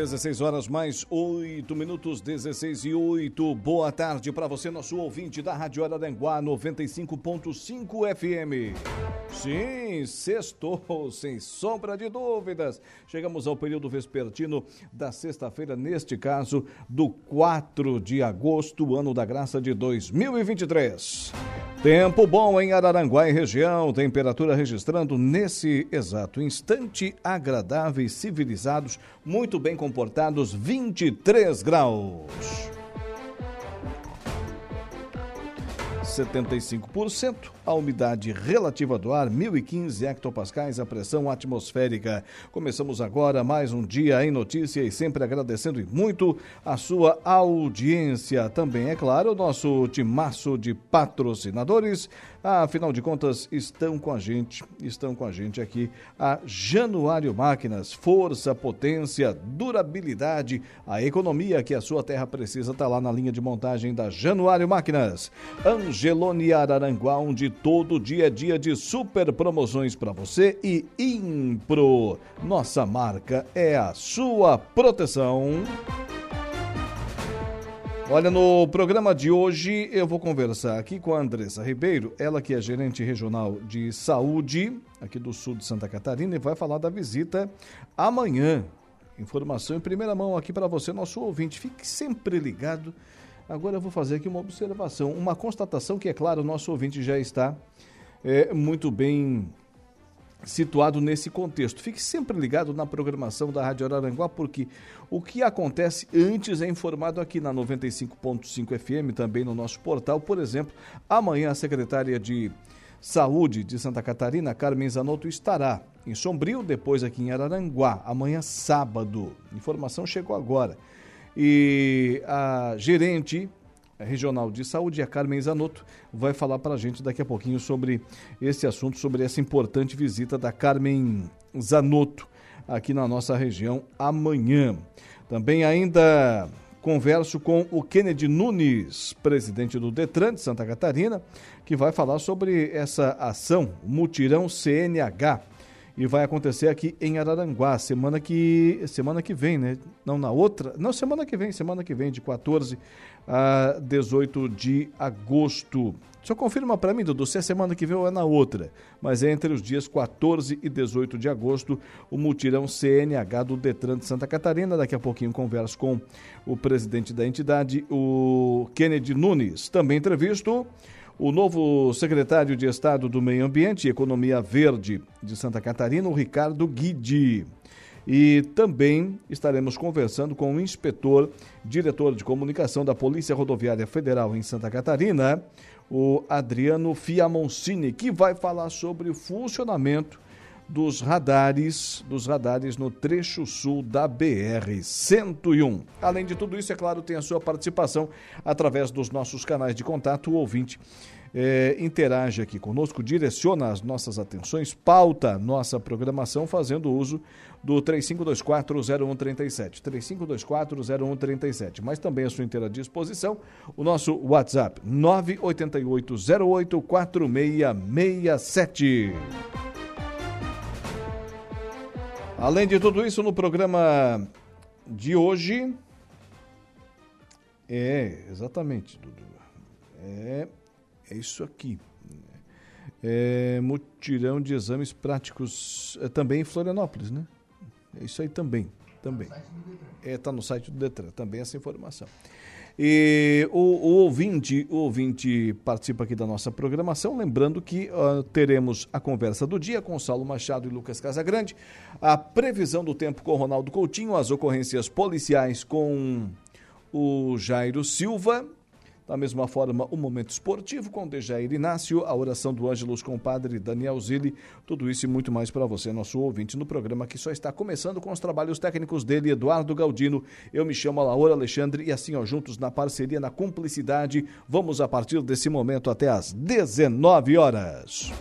16 horas mais 8 minutos, 16 e 8. Boa tarde para você, nosso ouvinte da Rádio Araranguá 95.5 FM. Sim, sextou, sem sombra de dúvidas. Chegamos ao período vespertino da sexta-feira, neste caso, do 4 de agosto, ano da graça de 2023. Tempo bom em Araranguá e região, temperatura registrando nesse exato instante agradáveis, civilizados, muito bem comportados, 23 graus. 75%, a umidade relativa do ar 1015 hectopascais, a pressão atmosférica. Começamos agora mais um dia em notícia e sempre agradecendo muito a sua audiência. Também, é claro, o nosso timaço de patrocinadores. Afinal de contas, estão com a gente, estão com a gente aqui a Januário Máquinas, força, potência, durabilidade, a economia que a sua terra precisa está lá na linha de montagem da Januário Máquinas. Angelone Araranguá, onde todo dia é dia de super promoções para você e Impro. Nossa marca é a sua proteção. Olha, no programa de hoje eu vou conversar aqui com a Andressa Ribeiro, ela que é gerente regional de saúde aqui do sul de Santa Catarina e vai falar da visita amanhã. Informação em primeira mão aqui para você, nosso ouvinte. Fique sempre ligado. Agora eu vou fazer aqui uma observação, uma constatação que, é claro, o nosso ouvinte já está é, muito bem situado nesse contexto. Fique sempre ligado na programação da Rádio Araranguá, porque o que acontece antes é informado aqui na 95.5 FM, também no nosso portal. Por exemplo, amanhã a secretária de Saúde de Santa Catarina, Carmen Zanotto, estará em Sombrio, depois aqui em Araranguá, amanhã sábado. Informação chegou agora. E a gerente regional de saúde, a Carmen Zanotto, vai falar para a gente daqui a pouquinho sobre esse assunto, sobre essa importante visita da Carmen Zanotto aqui na nossa região amanhã. Também ainda converso com o Kennedy Nunes, presidente do Detran de Santa Catarina, que vai falar sobre essa ação, Mutirão CNH, e vai acontecer aqui em Araranguá, semana que semana que vem, né? Não na outra, não semana que vem, semana que vem de 14 a 18 de agosto. Só confirma para mim, Dudu, se é semana que vem ou é na outra. Mas é entre os dias 14 e 18 de agosto, o mutirão CNH do Detran de Santa Catarina. Daqui a pouquinho converso com o presidente da entidade, o Kennedy Nunes. Também entrevisto o novo secretário de Estado do Meio Ambiente e Economia Verde de Santa Catarina, o Ricardo Guidi. E também estaremos conversando com o inspetor, diretor de comunicação da Polícia Rodoviária Federal em Santa Catarina, o Adriano Fiamoncini, que vai falar sobre o funcionamento dos radares, dos radares no trecho sul da BR 101. Além de tudo isso, é claro, tem a sua participação através dos nossos canais de contato, o ouvinte é, interage aqui conosco, direciona as nossas atenções, pauta nossa programação fazendo uso do 35240137. 35240137. Mas também à sua inteira disposição o nosso WhatsApp 988084667. Além de tudo isso, no programa de hoje. É, exatamente, Dudu. É, é isso aqui. É, mutirão de exames práticos é, também em Florianópolis, né? É isso aí também. Também. É, tá no site do Detran, também essa informação. E o, o, ouvinte, o ouvinte participa aqui da nossa programação, lembrando que uh, teremos a conversa do dia com Saulo Machado e Lucas Casagrande, a previsão do tempo com Ronaldo Coutinho, as ocorrências policiais com o Jairo Silva da mesma forma, o momento esportivo com Dejair Inácio, a oração do Ângelos com o padre Daniel Zilli, tudo isso e muito mais para você, nosso ouvinte, no programa que só está começando com os trabalhos técnicos dele, Eduardo Galdino. Eu me chamo Laura Alexandre e assim, ó, juntos na parceria, na cumplicidade, vamos a partir desse momento até às 19 horas.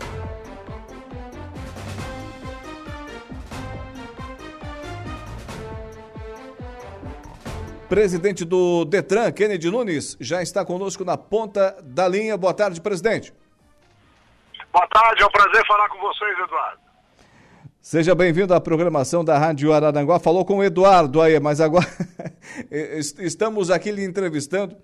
Presidente do Detran, Kennedy Nunes, já está conosco na ponta da linha. Boa tarde, presidente. Boa tarde, é um prazer falar com vocês, Eduardo. Seja bem-vindo à programação da Rádio Araranguá. Falou com o Eduardo aí, mas agora estamos aqui lhe entrevistando.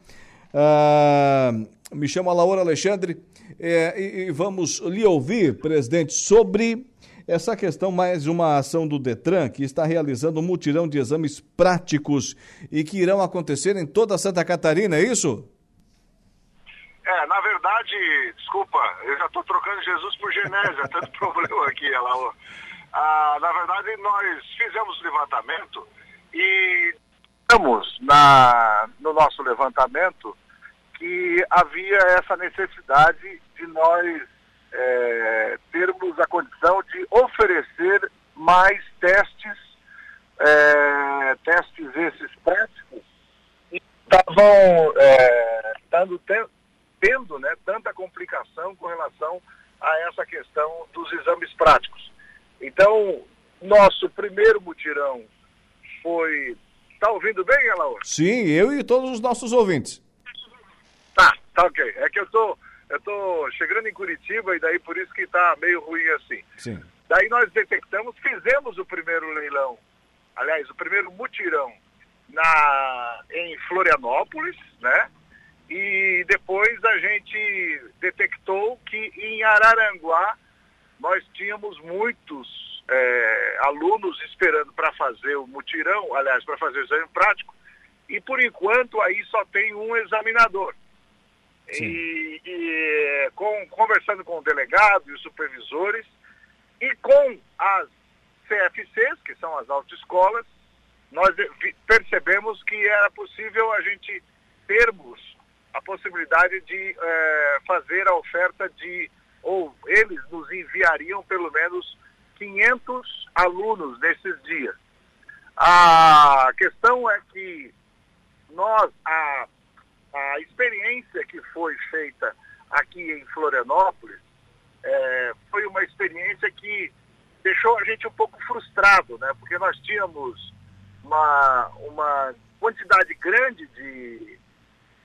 Uh, me chamo Laura Alexandre é, e, e vamos lhe ouvir, presidente, sobre essa questão, mais uma ação do Detran, que está realizando um mutirão de exames práticos e que irão acontecer em toda Santa Catarina, é isso? É, na verdade, desculpa, eu já estou trocando Jesus por Genésia, tanto problema aqui, ela. Ah, na verdade, nós fizemos o levantamento e estamos na, no nosso levantamento que havia essa necessidade de nós é, termos a condição de oferecer mais testes, é, testes esses práticos, e estavam é, dando, tendo né, tanta complicação com relação a essa questão dos exames práticos. Então, nosso primeiro mutirão foi. Está ouvindo bem, Alaor? Sim, eu e todos os nossos ouvintes. Tá, tá ok. É que eu tô, eu tô chegando em Curitiba e daí por isso que tá meio ruim assim. Sim. Daí nós detectamos, fizemos o primeiro leilão, aliás, o primeiro mutirão na, em Florianópolis, né? E depois a gente detectou que em Araranguá nós tínhamos muitos é, alunos esperando para fazer o mutirão, aliás, para fazer o exame prático, e por enquanto aí só tem um examinador. E, e, com, conversando com o delegado e os supervisores e com as CFCs, que são as autoescolas, nós percebemos que era possível a gente termos a possibilidade de é, fazer a oferta de, ou eles nos enviariam pelo menos 500 alunos nesses dias. A questão é que nós, a a experiência que foi feita aqui em Florianópolis é, foi uma experiência que deixou a gente um pouco frustrado, né? Porque nós tínhamos uma, uma quantidade grande de,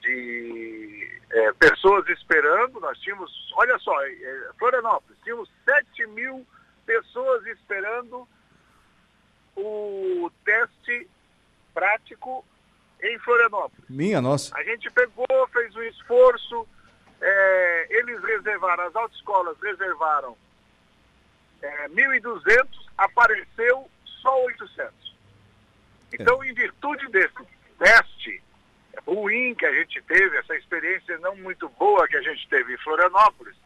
de é, pessoas esperando. Nós tínhamos, olha só, é, Florianópolis, tínhamos 7 mil pessoas esperando o teste prático em Florianópolis. Minha nossa. A gente pegou, fez um esforço, é, eles reservaram, as autoescolas reservaram é, 1.200, apareceu só 800. Então, é. em virtude desse teste ruim que a gente teve, essa experiência não muito boa que a gente teve em Florianópolis,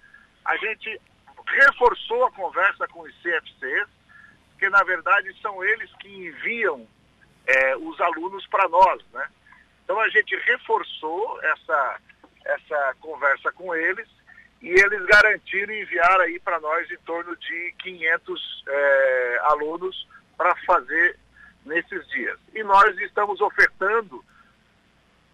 a gente reforçou a conversa com os CFCs, que na verdade são eles que enviam é, os alunos para nós, né? Então a gente reforçou essa, essa conversa com eles e eles garantiram enviar aí para nós em torno de 500 é, alunos para fazer nesses dias. E nós estamos ofertando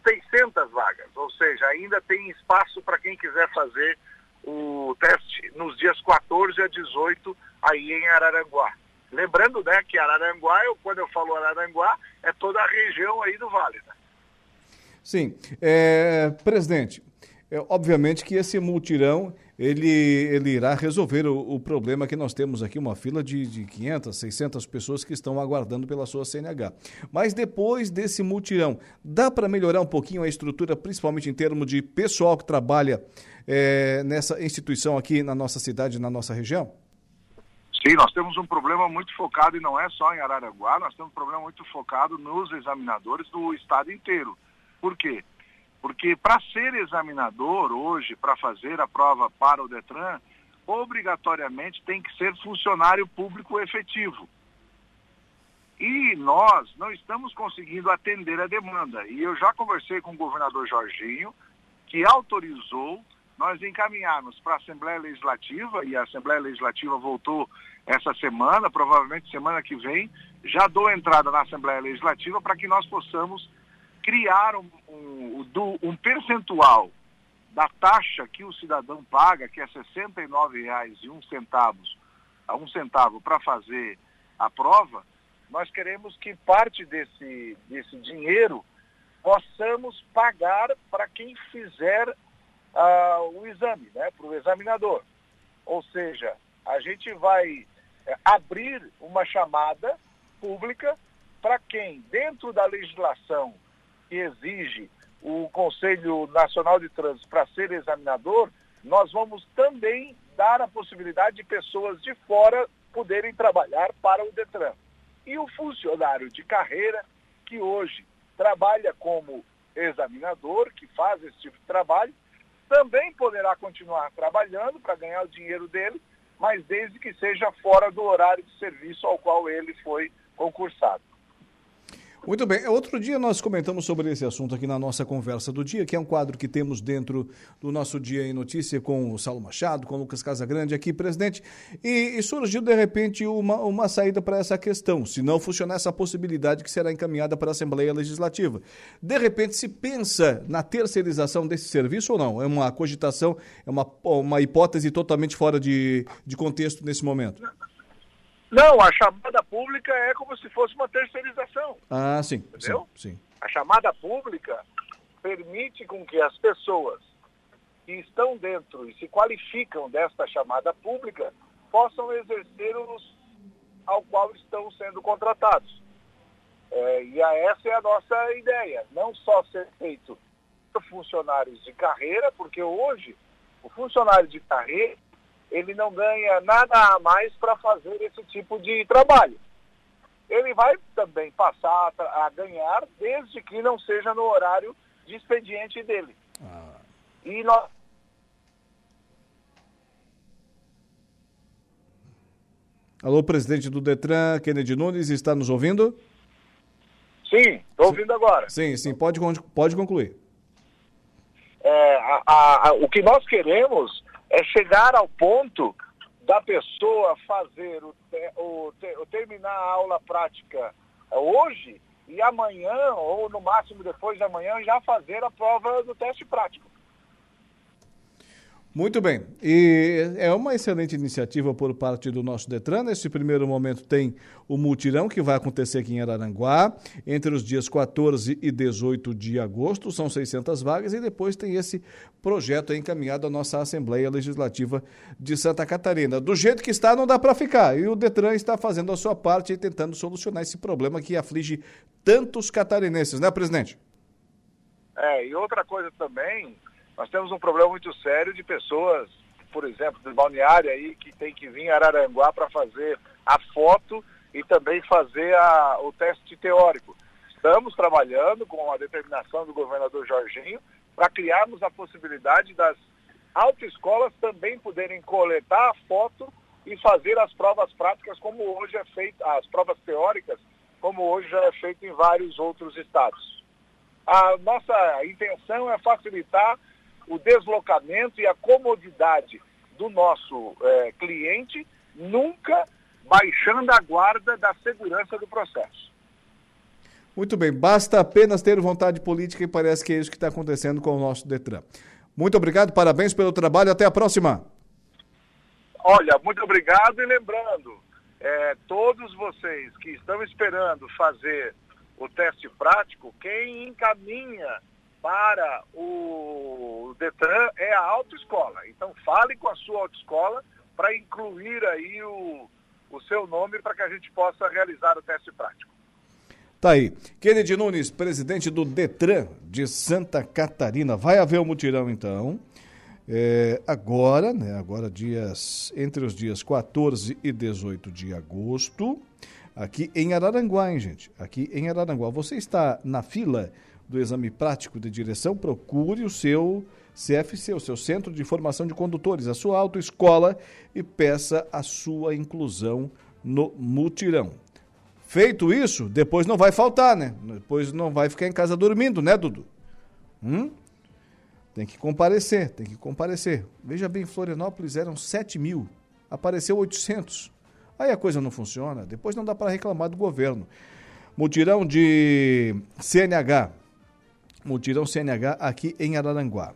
600 vagas, ou seja, ainda tem espaço para quem quiser fazer o teste nos dias 14 a 18 aí em Araranguá. Lembrando né, que Araranguá, eu, quando eu falo Araranguá, é toda a região aí do Vale. Né? Sim. É, presidente, é, obviamente que esse multirão ele, ele irá resolver o, o, problema que nós temos aqui, uma fila de, de 500, 600 pessoas que estão aguardando pela sua CNH. Mas depois desse multirão, dá para melhorar um pouquinho a estrutura, principalmente em termos de pessoal que trabalha é, nessa instituição aqui na nossa cidade, na nossa região? Sim, nós temos um problema muito focado, e não é só em Araranguá, nós temos um problema muito focado nos examinadores do estado inteiro. Por quê? Porque para ser examinador hoje, para fazer a prova para o Detran, obrigatoriamente tem que ser funcionário público efetivo. E nós não estamos conseguindo atender a demanda. E eu já conversei com o governador Jorginho, que autorizou nós encaminharmos para a Assembleia Legislativa, e a Assembleia Legislativa voltou essa semana, provavelmente semana que vem, já dou entrada na Assembleia Legislativa para que nós possamos criar um, um, um, percentual da taxa que o cidadão paga, que é R$ 69,01 a um centavo para fazer a prova, nós queremos que parte desse, desse dinheiro possamos pagar para quem fizer o exame, né, para o examinador. Ou seja, a gente vai é, abrir uma chamada pública para quem, dentro da legislação que exige o Conselho Nacional de Trânsito para ser examinador, nós vamos também dar a possibilidade de pessoas de fora poderem trabalhar para o Detran. E o funcionário de carreira, que hoje trabalha como examinador, que faz esse tipo de trabalho, também poderá continuar trabalhando para ganhar o dinheiro dele, mas desde que seja fora do horário de serviço ao qual ele foi concursado. Muito bem. Outro dia nós comentamos sobre esse assunto aqui na nossa conversa do dia, que é um quadro que temos dentro do nosso Dia em Notícia com o Saulo Machado, com o Lucas Casagrande aqui, presidente, e, e surgiu de repente uma, uma saída para essa questão, se não funcionar essa possibilidade que será encaminhada para a Assembleia Legislativa. De repente se pensa na terceirização desse serviço ou não? É uma cogitação, é uma, uma hipótese totalmente fora de, de contexto nesse momento? Não, a chamada pública é como se fosse uma terceirização. Ah, sim. Entendeu? Sim, sim. A chamada pública permite com que as pessoas que estão dentro e se qualificam desta chamada pública possam exercer os ao qual estão sendo contratados. É, e a, essa é a nossa ideia, não só ser feito por funcionários de carreira, porque hoje o funcionário de carreira ele não ganha nada a mais para fazer esse tipo de trabalho. Ele vai também passar a, a, ganhar, desde que não seja no horário de expediente dele. Ah. E nós. Alô, presidente do Detran, Kennedy Nunes, está nos ouvindo? Sim, estou ouvindo agora. Sim, sim, pode, pode concluir. É, a, a, o que nós queremos é chegar ao ponto da pessoa fazer o, o, o terminar a aula prática hoje e amanhã, ou no máximo depois de amanhã, já fazer a prova do teste prático. Muito bem. E é uma excelente iniciativa por parte do nosso Detran. Nesse primeiro momento tem o multirão que vai acontecer aqui em Araranguá, entre os dias 14 e 18 de agosto, são 600 vagas, e depois tem esse projeto encaminhado à nossa Assembleia Legislativa de Santa Catarina. Do jeito que está, não dá para ficar. E o Detran está fazendo a sua parte e tentando solucionar esse problema que aflige tantos catarinenses, né, presidente? É, e outra coisa também, nós temos um problema muito sério de pessoas, por exemplo, de balneário aí, que tem que vir a Araranguá para fazer a foto e também fazer a, o teste teórico. Estamos trabalhando com a determinação do governador Jorginho para criarmos a possibilidade das autoescolas também poderem coletar a foto e fazer as provas práticas como hoje é feito, as provas teóricas, como hoje já é feito em vários outros estados. A nossa intenção é facilitar o deslocamento e a comodidade do nosso é, cliente, nunca baixando a guarda da segurança do processo. Muito bem, basta apenas ter vontade política e parece que é isso que está acontecendo com o nosso Detran. Muito obrigado, parabéns pelo trabalho, até a próxima. Olha, muito obrigado e lembrando, é, todos vocês que estão esperando fazer o teste prático, quem encaminha para o Detran é a autoescola. Então fale com a sua autoescola para incluir aí o, o seu nome para que a gente possa realizar o teste prático. Tá aí. Kennedy Nunes, presidente do Detran de Santa Catarina. Vai haver o um mutirão então. É, agora, né? Agora dias entre os dias 14 e 18 de agosto, aqui em Araranguá, hein, gente? Aqui em Araranguá. Você está na fila do exame prático de direção, procure o seu CFC, o seu Centro de Formação de Condutores, a sua autoescola e peça a sua inclusão no mutirão. Feito isso, depois não vai faltar, né? Depois não vai ficar em casa dormindo, né, Dudu? Hum? Tem que comparecer, tem que comparecer. Veja bem, Florianópolis eram 7 mil, apareceu 800. Aí a coisa não funciona, depois não dá para reclamar do governo. Mutirão de CNH, Mutirão CNH aqui em Araranguá,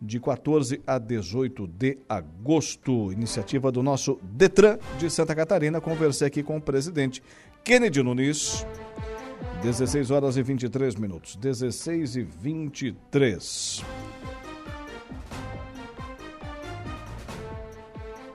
de 14 a 18 de agosto. Iniciativa do nosso Detran de Santa Catarina. Conversei aqui com o presidente Kennedy Nunes. 16 horas e 23 minutos. 16 e 23.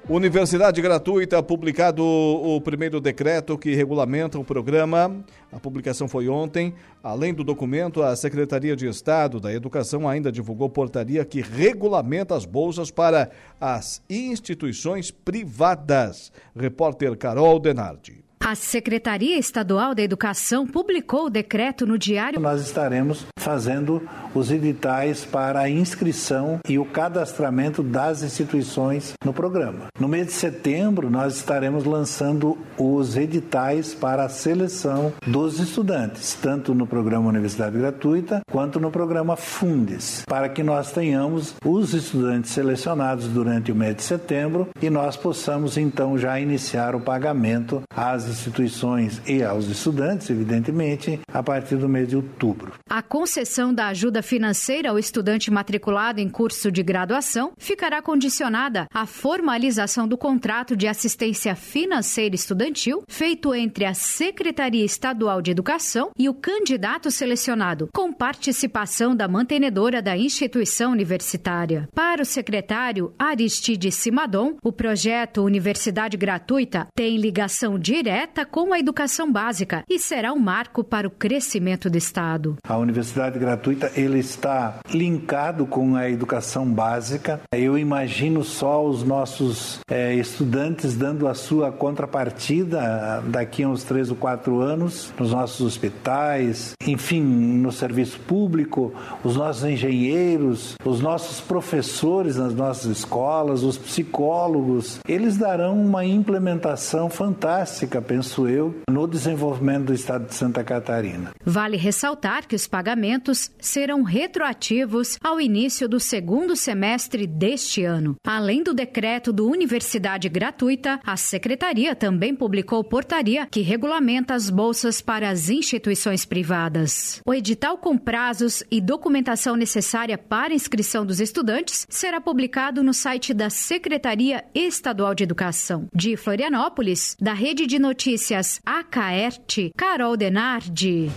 Universidade Gratuita, publicado o primeiro decreto que regulamenta o programa. A publicação foi ontem. Além do documento, a Secretaria de Estado da Educação ainda divulgou portaria que regulamenta as bolsas para as instituições privadas. Repórter Carol Denardi. A Secretaria Estadual da Educação publicou o decreto no Diário. Nós estaremos fazendo os editais para a inscrição e o cadastramento das instituições no programa. No mês de setembro, nós estaremos lançando os editais para a seleção dos estudantes, tanto no programa Universidade Gratuita quanto no programa Fundes, para que nós tenhamos os estudantes selecionados durante o mês de setembro e nós possamos então já iniciar o pagamento às instituições e aos estudantes, evidentemente, a partir do mês de outubro. A concessão da ajuda financeira ao estudante matriculado em curso de graduação ficará condicionada à formalização do contrato de assistência financeira estudantil feito entre a Secretaria Estadual de Educação e o candidato selecionado, com participação da mantenedora da instituição universitária. Para o secretário Aristide Simadon, o projeto Universidade Gratuita tem ligação direta direta com a educação básica e será um marco para o crescimento do Estado. A universidade gratuita ele está linkado com a educação básica. Eu imagino só os nossos é, estudantes dando a sua contrapartida daqui a uns três ou quatro anos nos nossos hospitais, enfim, no serviço público, os nossos engenheiros, os nossos professores nas nossas escolas, os psicólogos, eles darão uma implementação fantástica penso eu, no desenvolvimento do estado de Santa Catarina. Vale ressaltar que os pagamentos serão retroativos ao início do segundo semestre deste ano. Além do decreto do Universidade Gratuita, a Secretaria também publicou portaria que regulamenta as bolsas para as instituições privadas. O edital com prazos e documentação necessária para inscrição dos estudantes será publicado no site da Secretaria Estadual de Educação. De Florianópolis, da Rede de Notícias Notícias Acaerte, Carol Denardi.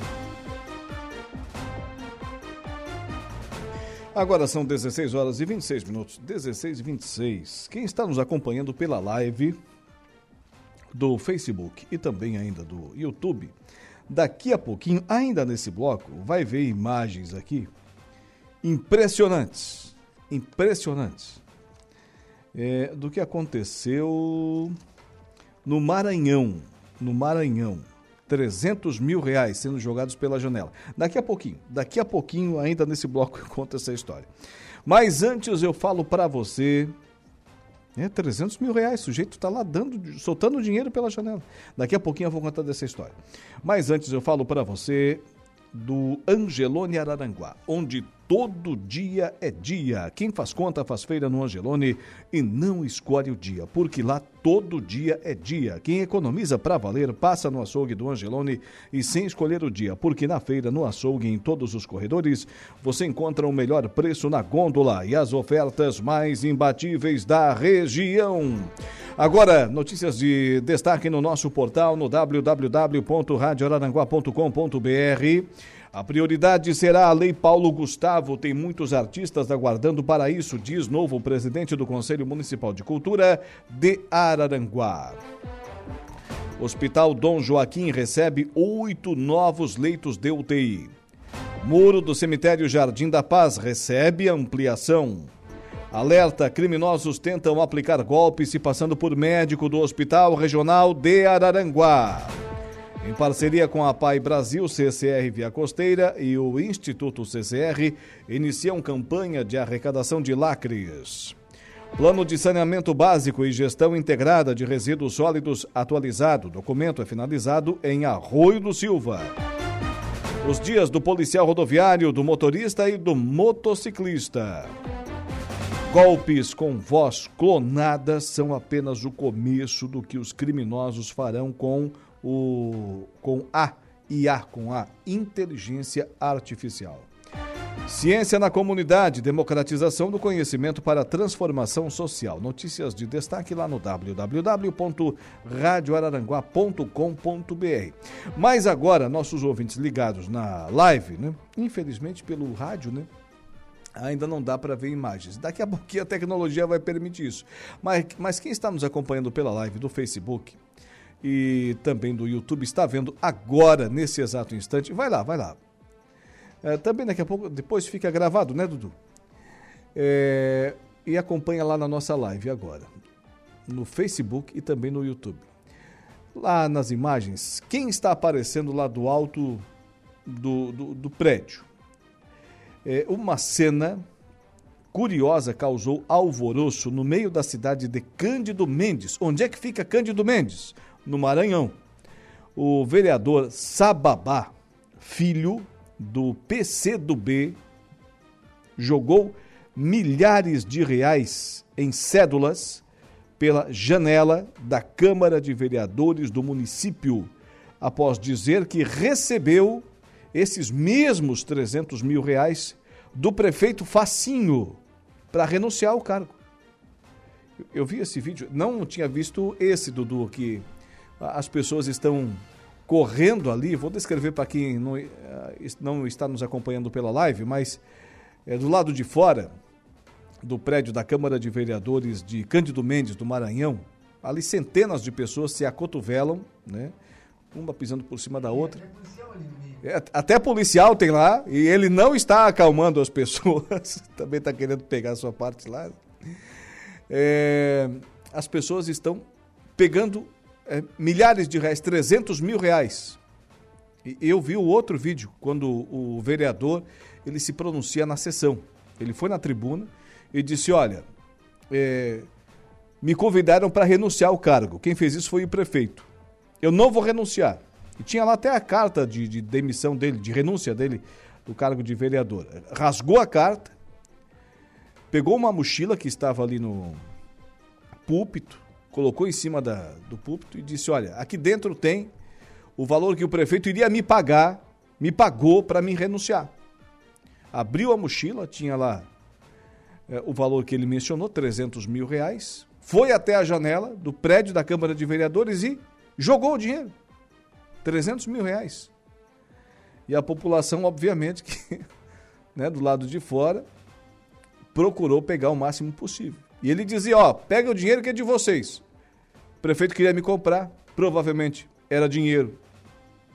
Agora são 16 horas e 26 minutos. 16 e 26. Quem está nos acompanhando pela live do Facebook e também ainda do YouTube, daqui a pouquinho, ainda nesse bloco, vai ver imagens aqui impressionantes. Impressionantes. É, do que aconteceu no Maranhão, no Maranhão, 300 mil reais sendo jogados pela janela. Daqui a pouquinho, daqui a pouquinho, ainda nesse bloco, eu conto essa história. Mas antes eu falo para você. É, 300 mil reais, o sujeito está lá dando, soltando dinheiro pela janela. Daqui a pouquinho eu vou contar dessa história. Mas antes eu falo para você do Angelone Araranguá, onde todo dia é dia. Quem faz conta faz feira no Angelone e não escolhe o dia, porque lá todo dia é dia. Quem economiza para valer passa no açougue do Angelone e sem escolher o dia, porque na feira, no açougue em todos os corredores, você encontra o melhor preço na gôndola e as ofertas mais imbatíveis da região. Agora, notícias de destaque no nosso portal no www.radioraranguá.com.br. A prioridade será a Lei Paulo Gustavo. Tem muitos artistas aguardando para isso, diz novo presidente do Conselho Municipal de Cultura de Araranguá. Hospital Dom Joaquim recebe oito novos leitos de UTI. Muro do cemitério Jardim da Paz recebe ampliação. Alerta: criminosos tentam aplicar golpes se passando por médico do Hospital Regional de Araranguá. Em parceria com a PAI Brasil, CCR Via Costeira e o Instituto CCR, iniciam campanha de arrecadação de lacres. Plano de saneamento básico e gestão integrada de resíduos sólidos atualizado. Documento é finalizado em Arroio do Silva. Os dias do policial rodoviário, do motorista e do motociclista. Golpes com voz clonada são apenas o começo do que os criminosos farão com o com a IA, com a inteligência artificial. Ciência na comunidade, democratização do conhecimento para transformação social. Notícias de destaque lá no www.radioararanguá.com.br. Mas agora, nossos ouvintes ligados na live, né? Infelizmente pelo rádio, né? Ainda não dá para ver imagens. Daqui a pouquinho a tecnologia vai permitir isso. Mas, mas quem está nos acompanhando pela live do Facebook e também do YouTube está vendo agora, nesse exato instante, vai lá, vai lá é, também daqui a pouco, depois fica gravado, né, Dudu? É, e acompanha lá na nossa live agora, no Facebook e também no YouTube. Lá nas imagens, quem está aparecendo lá do alto do, do, do prédio? É, uma cena curiosa causou alvoroço no meio da cidade de Cândido Mendes. Onde é que fica Cândido Mendes? No Maranhão. O vereador Sababá, filho do PCdoB jogou milhares de reais em cédulas pela janela da Câmara de Vereadores do município, após dizer que recebeu esses mesmos 300 mil reais do prefeito Facinho para renunciar ao cargo. Eu vi esse vídeo, não tinha visto esse, Dudu, que as pessoas estão correndo ali, vou descrever para quem não, eh, não, está nos acompanhando pela live, mas é do lado de fora do prédio da Câmara de Vereadores de Cândido Mendes, do Maranhão, ali centenas de pessoas se acotovelam, né? Uma pisando por cima da outra. É, até policial tem lá e ele não está acalmando as pessoas, também está querendo pegar a sua parte lá. É, as pessoas estão pegando é, milhares de reais, 300 mil reais. E eu vi o outro vídeo, quando o vereador ele se pronuncia na sessão. Ele foi na tribuna e disse: Olha, é, me convidaram para renunciar ao cargo. Quem fez isso foi o prefeito. Eu não vou renunciar. E tinha lá até a carta de, de demissão dele, de renúncia dele do cargo de vereador. Rasgou a carta, pegou uma mochila que estava ali no púlpito, colocou em cima da, do púlpito e disse: Olha, aqui dentro tem o valor que o prefeito iria me pagar, me pagou para me renunciar. Abriu a mochila, tinha lá é, o valor que ele mencionou, 300 mil reais, foi até a janela do prédio da Câmara de Vereadores e jogou o dinheiro. 300 mil reais. E a população, obviamente, que né, do lado de fora, procurou pegar o máximo possível. E ele dizia: Ó, pega o dinheiro que é de vocês. O prefeito queria me comprar, provavelmente era dinheiro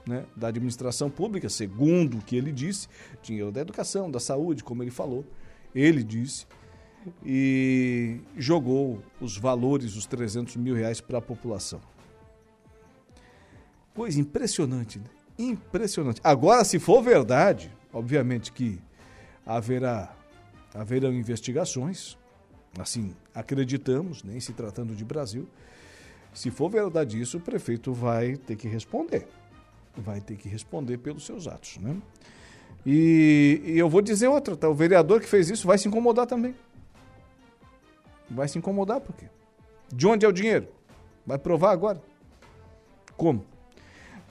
né, da administração pública, segundo o que ele disse, dinheiro da educação, da saúde, como ele falou. Ele disse e jogou os valores, os 300 mil reais para a população. Coisa impressionante, né? Impressionante. Agora, se for verdade, obviamente que haverá haverão investigações, assim acreditamos, nem se tratando de Brasil, se for verdade isso, o prefeito vai ter que responder. Vai ter que responder pelos seus atos, né? E, e eu vou dizer outra, tá? O vereador que fez isso vai se incomodar também. Vai se incomodar por quê? De onde é o dinheiro? Vai provar agora. Como?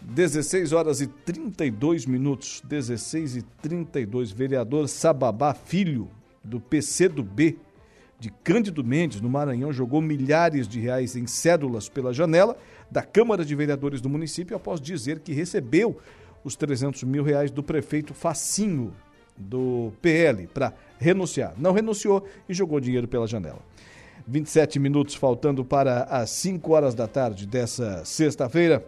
16 horas e 32 minutos. 16 e 32. Vereador Sababá Filho, do PC do B, de Cândido Mendes, no Maranhão, jogou milhares de reais em cédulas pela janela da Câmara de Vereadores do município após dizer que recebeu os 300 mil reais do prefeito Facinho, do PL, para renunciar. Não renunciou e jogou dinheiro pela janela. 27 minutos faltando para as 5 horas da tarde dessa sexta-feira.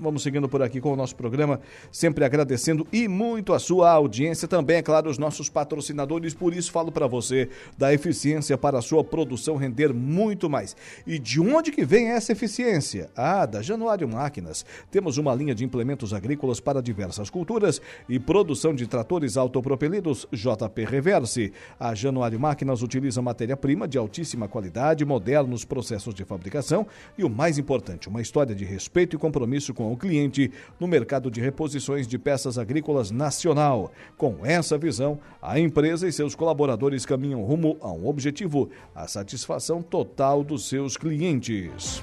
Vamos seguindo por aqui com o nosso programa, sempre agradecendo e muito a sua audiência, também, é claro, os nossos patrocinadores. Por isso, falo para você da eficiência para a sua produção render muito mais. E de onde que vem essa eficiência? Ah, da Januário Máquinas. Temos uma linha de implementos agrícolas para diversas culturas e produção de tratores autopropelidos JP Reverse. A Januário Máquinas utiliza matéria-prima de altíssima qualidade, modernos processos de fabricação e, o mais importante, uma história de respeito e compromisso com ao cliente no mercado de reposições de peças agrícolas nacional. Com essa visão, a empresa e seus colaboradores caminham rumo a um objetivo: a satisfação total dos seus clientes.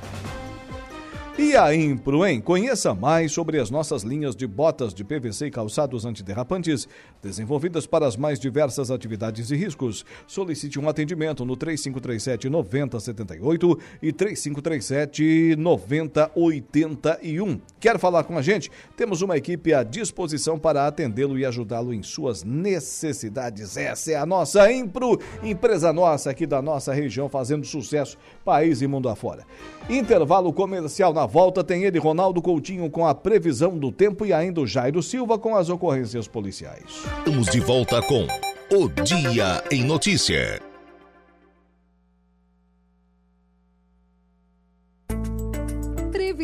E a Impro, hein? Conheça mais sobre as nossas linhas de botas de PVC e calçados antiderrapantes, desenvolvidas para as mais diversas atividades e riscos. Solicite um atendimento no 3537 9078 e 3537 9081. Quer falar com a gente? Temos uma equipe à disposição para atendê-lo e ajudá-lo em suas necessidades. Essa é a nossa Impro, empresa nossa aqui da nossa região, fazendo sucesso país e mundo afora. Intervalo comercial na volta tem ele, Ronaldo Coutinho, com a previsão do tempo e ainda o Jairo Silva com as ocorrências policiais. Estamos de volta com O Dia em Notícia.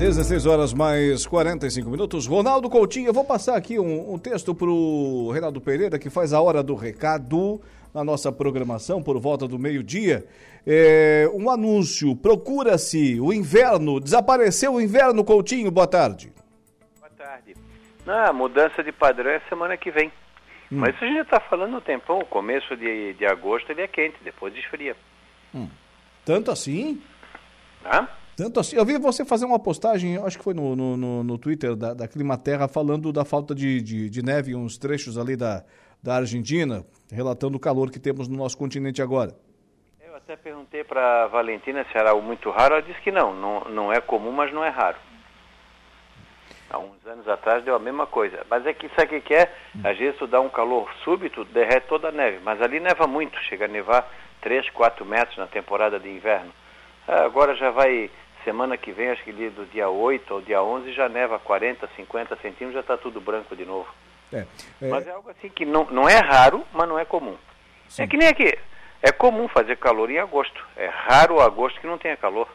16 horas mais 45 minutos. Ronaldo Coutinho, eu vou passar aqui um, um texto para o Reinaldo Pereira, que faz a hora do recado na nossa programação por volta do meio-dia. É, um anúncio: procura-se o inverno. Desapareceu o inverno, Coutinho. Boa tarde. Boa tarde. Ah, mudança de padrão é semana que vem. Hum. Mas isso a gente está falando no tempão. O começo de, de agosto ele é quente, depois esfria. Hum. Tanto assim? Ah? Tanto assim, eu vi você fazer uma postagem, acho que foi no, no, no, no Twitter da, da Climaterra, falando da falta de, de, de, neve em uns trechos ali da, da Argentina, relatando o calor que temos no nosso continente agora. Eu até perguntei para Valentina se era muito raro, ela disse que não, não, não é comum, mas não é raro. Há uns anos atrás deu a mesma coisa. Mas é que sabe o que é? Às vezes tu dá um calor súbito, derrete toda a neve. Mas ali neva muito, chega a nevar 3, 4 metros na temporada de inverno. Ah, agora já vai Semana que vem, acho que do dia 8 ao dia 11, já neva 40, 50 centímetros, já está tudo branco de novo. É, é... Mas é algo assim que não, não é raro, mas não é comum. Sim. É que nem aqui. É comum fazer calor em agosto. É raro agosto que não tenha calor.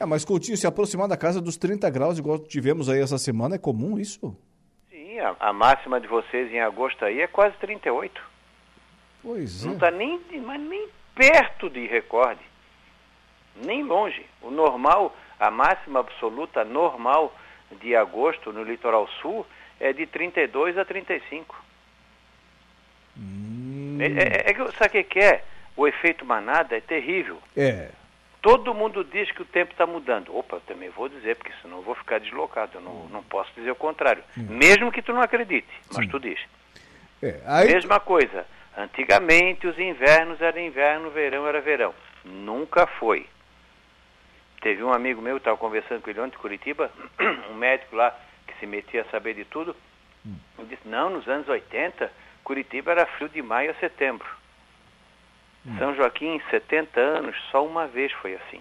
É, mas Coutinho, se aproximar da casa dos 30 graus, igual tivemos aí essa semana, é comum isso? Sim, a, a máxima de vocês em agosto aí é quase 38. Pois é. Não está nem, mas nem perto de recorde nem longe. O normal, a máxima absoluta normal de agosto no litoral sul é de 32 a 35. Hum. É, é, é, sabe o que é? O efeito manada é terrível. É. Todo mundo diz que o tempo está mudando. Opa, eu também vou dizer, porque senão eu vou ficar deslocado. Eu não, não posso dizer o contrário. Hum. Mesmo que tu não acredite, mas Sim. tu diz. É, aí... Mesma coisa. Antigamente os invernos eram inverno, verão era verão. Nunca foi. Teve um amigo meu, estava conversando com ele ontem de Curitiba, um médico lá que se metia a saber de tudo. Hum. Ele disse, não, nos anos 80, Curitiba era frio de maio a setembro. Hum. São Joaquim, em 70 anos, só uma vez foi assim.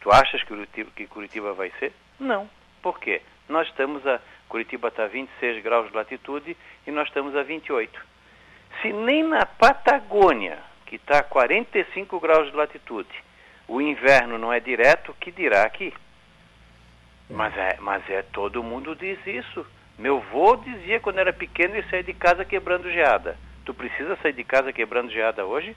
Tu achas que Curitiba, que Curitiba vai ser? Não. Por quê? Nós estamos a. Curitiba está a 26 graus de latitude e nós estamos a 28. Se nem na Patagônia, que está a 45 graus de latitude, o inverno não é direto, que dirá aqui? Mas é, mas é, todo mundo diz isso. Meu avô dizia quando era pequeno e sair de casa quebrando geada. Tu precisa sair de casa quebrando geada hoje?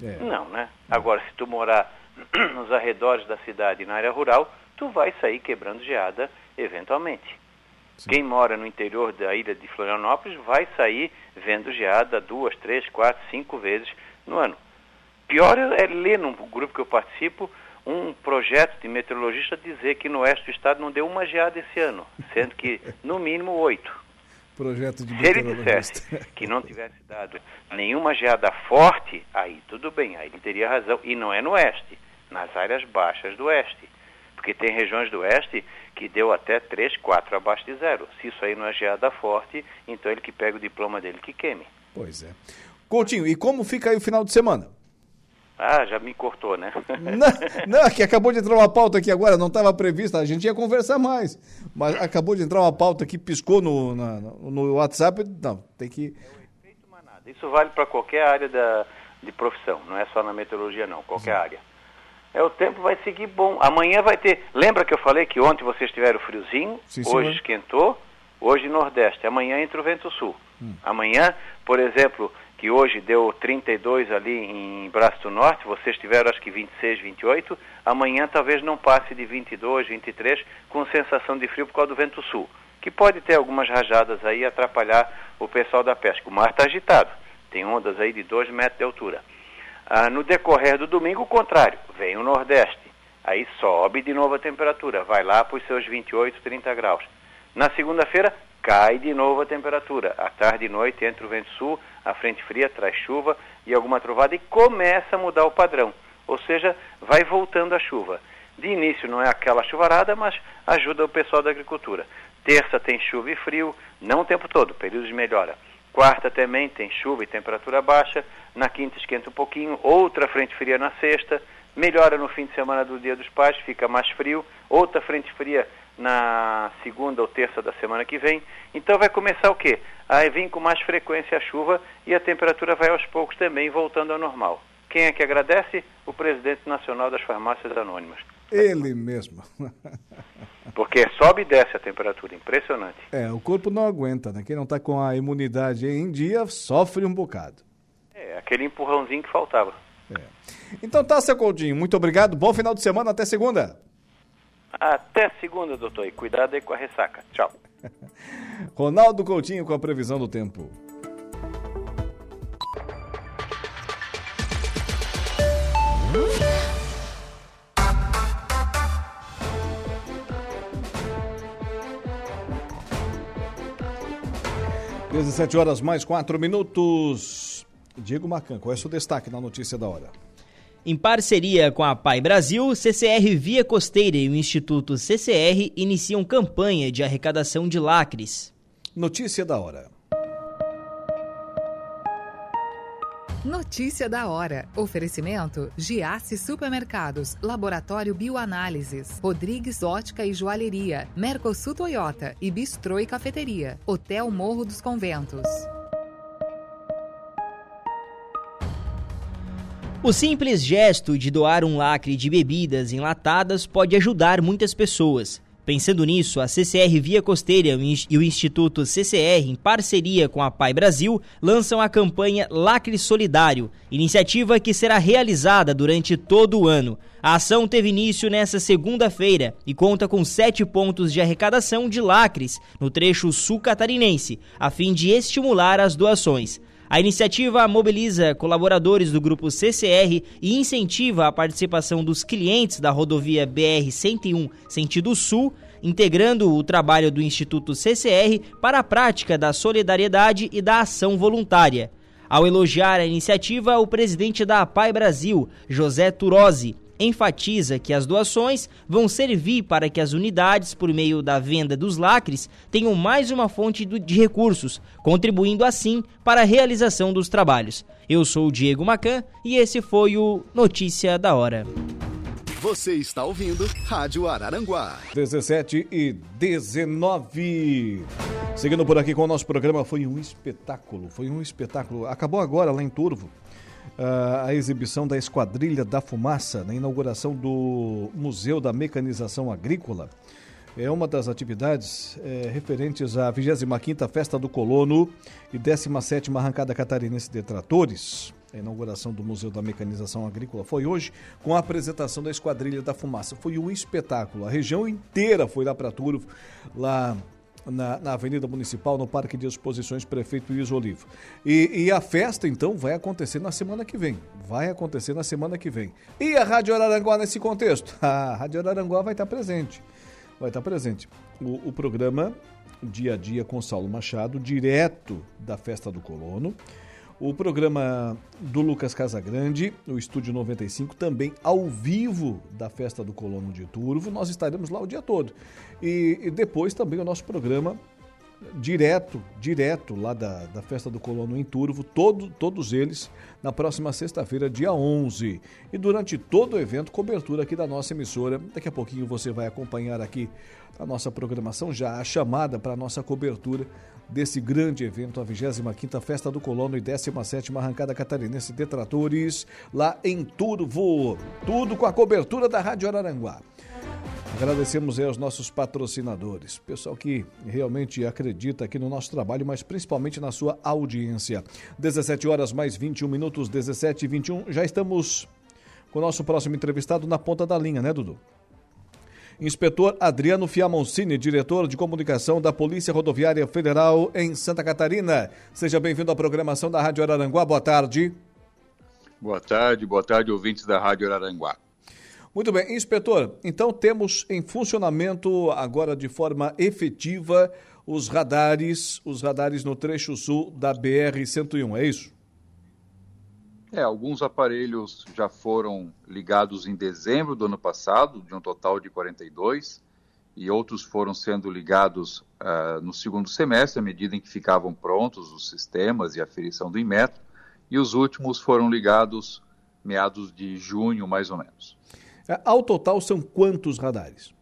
É. Não, né? Agora, se tu morar nos arredores da cidade, na área rural, tu vai sair quebrando geada eventualmente. Sim. Quem mora no interior da ilha de Florianópolis vai sair vendo geada duas, três, quatro, cinco vezes no ano. Pior é ler num grupo que eu participo um projeto de meteorologista dizer que no oeste do estado não deu uma geada esse ano, sendo que no mínimo oito. Projeto de Se ele dissesse que não tivesse dado nenhuma geada forte, aí tudo bem, aí ele teria razão. E não é no oeste, nas áreas baixas do oeste. Porque tem regiões do oeste que deu até 3, 4 abaixo de zero. Se isso aí não é geada forte, então ele que pega o diploma dele que queime. Pois é. Coutinho, e como fica aí o final de semana? Ah, já me cortou, né? Não, não, que acabou de entrar uma pauta aqui agora, não estava prevista, a gente ia conversar mais. Mas acabou de entrar uma pauta que piscou no, na, no WhatsApp. Não, tem que. É o efeito manada. Isso vale para qualquer área da, de profissão, não é só na meteorologia, não, qualquer Sim. área. é o tempo vai seguir bom. Amanhã vai ter. Lembra que eu falei que ontem vocês tiveram friozinho, Sim, hoje esquentou, hoje Nordeste, amanhã entra o vento sul. Hum. Amanhã, por exemplo, que hoje deu 32 ali em Braço do Norte, vocês tiveram acho que 26, 28, amanhã talvez não passe de 22, 23, com sensação de frio por causa do vento sul, que pode ter algumas rajadas aí atrapalhar o pessoal da pesca. O mar está agitado, tem ondas aí de 2 metros de altura. Ah, no decorrer do domingo, o contrário, vem o Nordeste, aí sobe de novo a temperatura, vai lá para os seus 28, 30 graus. Na segunda-feira, cai de novo a temperatura. À tarde e noite entra o vento sul, a frente fria traz chuva e alguma trovada e começa a mudar o padrão. Ou seja, vai voltando a chuva. De início não é aquela chuvarada, mas ajuda o pessoal da agricultura. Terça tem chuva e frio, não o tempo todo, períodos de melhora. Quarta também tem chuva e temperatura baixa. Na quinta esquenta um pouquinho. Outra frente fria na sexta. Melhora no fim de semana do Dia dos Pais, fica mais frio. Outra frente fria na segunda ou terça da semana que vem. Então vai começar o quê? A vir com mais frequência a chuva e a temperatura vai aos poucos também voltando ao normal. Quem é que agradece? O presidente nacional das farmácias anônimas. Ele mesmo. Porque sobe e desce a temperatura, impressionante. É, o corpo não aguenta, né? Quem não está com a imunidade em dia sofre um bocado. É, aquele empurrãozinho que faltava. É. Então tá, seu Coutinho, muito obrigado. Bom final de semana, até segunda. Até segunda, doutor. E cuidado aí com a ressaca. Tchau. Ronaldo Coutinho com a previsão do tempo. Dezessete horas mais quatro minutos. Diego Macan, qual é o seu destaque na notícia da hora? Em parceria com a Pai Brasil, CCR Via Costeira e o Instituto CCR iniciam campanha de arrecadação de lacres. Notícia da hora. Notícia da hora. Oferecimento: Giasse Supermercados, Laboratório Bioanálises, Rodrigues Ótica e Joalheria, Mercosul Toyota e Bistrô e Cafeteria, Hotel Morro dos Conventos. O simples gesto de doar um lacre de bebidas enlatadas pode ajudar muitas pessoas. Pensando nisso, a CCR Via Costeira e o Instituto CCR, em parceria com a Pai Brasil, lançam a campanha Lacre Solidário, iniciativa que será realizada durante todo o ano. A ação teve início nesta segunda-feira e conta com sete pontos de arrecadação de lacres no trecho sul catarinense, a fim de estimular as doações. A iniciativa mobiliza colaboradores do grupo CCR e incentiva a participação dos clientes da rodovia BR-101 sentido sul, integrando o trabalho do Instituto CCR para a prática da solidariedade e da ação voluntária. Ao elogiar a iniciativa, o presidente da APAI Brasil, José Turosi, enfatiza que as doações vão servir para que as unidades, por meio da venda dos lacres, tenham mais uma fonte de recursos, contribuindo assim para a realização dos trabalhos. Eu sou o Diego Macan e esse foi o Notícia da Hora. Você está ouvindo Rádio Araranguá. 17 e 19. Seguindo por aqui com o nosso programa, foi um espetáculo. Foi um espetáculo. Acabou agora lá em Turvo a exibição da Esquadrilha da Fumaça na inauguração do Museu da Mecanização Agrícola. É uma das atividades é, referentes à 25ª Festa do Colono e 17ª Arrancada Catarinense de Tratores. A inauguração do Museu da Mecanização Agrícola foi hoje com a apresentação da Esquadrilha da Fumaça. Foi um espetáculo. A região inteira foi lá para Turvo, lá na, na, Avenida Municipal, no Parque de Exposições Prefeito Luiz Olivo. E, e, a festa, então, vai acontecer na semana que vem. Vai acontecer na semana que vem. E a Rádio Araranguá nesse contexto? A Rádio Araranguá vai estar presente. Vai estar presente. O, o programa Dia a Dia com Saulo Machado, direto da Festa do Colono o programa do Lucas Casagrande, o Estúdio 95, também ao vivo da Festa do Colono de Turvo. Nós estaremos lá o dia todo. E, e depois também o nosso programa direto, direto lá da, da Festa do Colono em Turvo, todo, todos eles na próxima sexta-feira, dia 11. E durante todo o evento, cobertura aqui da nossa emissora. Daqui a pouquinho você vai acompanhar aqui a nossa programação, já a chamada para a nossa cobertura desse grande evento, a 25ª Festa do Colono e 17ª Arrancada Catarinense de Tratores, lá em Turvo. Tudo com a cobertura da Rádio Araranguá. Agradecemos aí aos nossos patrocinadores, pessoal que realmente acredita aqui no nosso trabalho, mas principalmente na sua audiência. 17 horas mais 21 minutos, 17 e 21. Já estamos com o nosso próximo entrevistado na ponta da linha, né, Dudu? Inspetor Adriano Fiamoncini, diretor de comunicação da Polícia Rodoviária Federal em Santa Catarina. Seja bem-vindo à programação da Rádio Araranguá. Boa tarde. Boa tarde, boa tarde, ouvintes da Rádio Araranguá. Muito bem, inspetor. Então temos em funcionamento agora de forma efetiva os radares, os radares no trecho sul da BR 101, é isso? É, alguns aparelhos já foram ligados em dezembro do ano passado, de um total de 42, e outros foram sendo ligados uh, no segundo semestre, à medida em que ficavam prontos os sistemas e a aferição do Inmetro, e os últimos foram ligados meados de junho, mais ou menos. É, ao total, são quantos radares?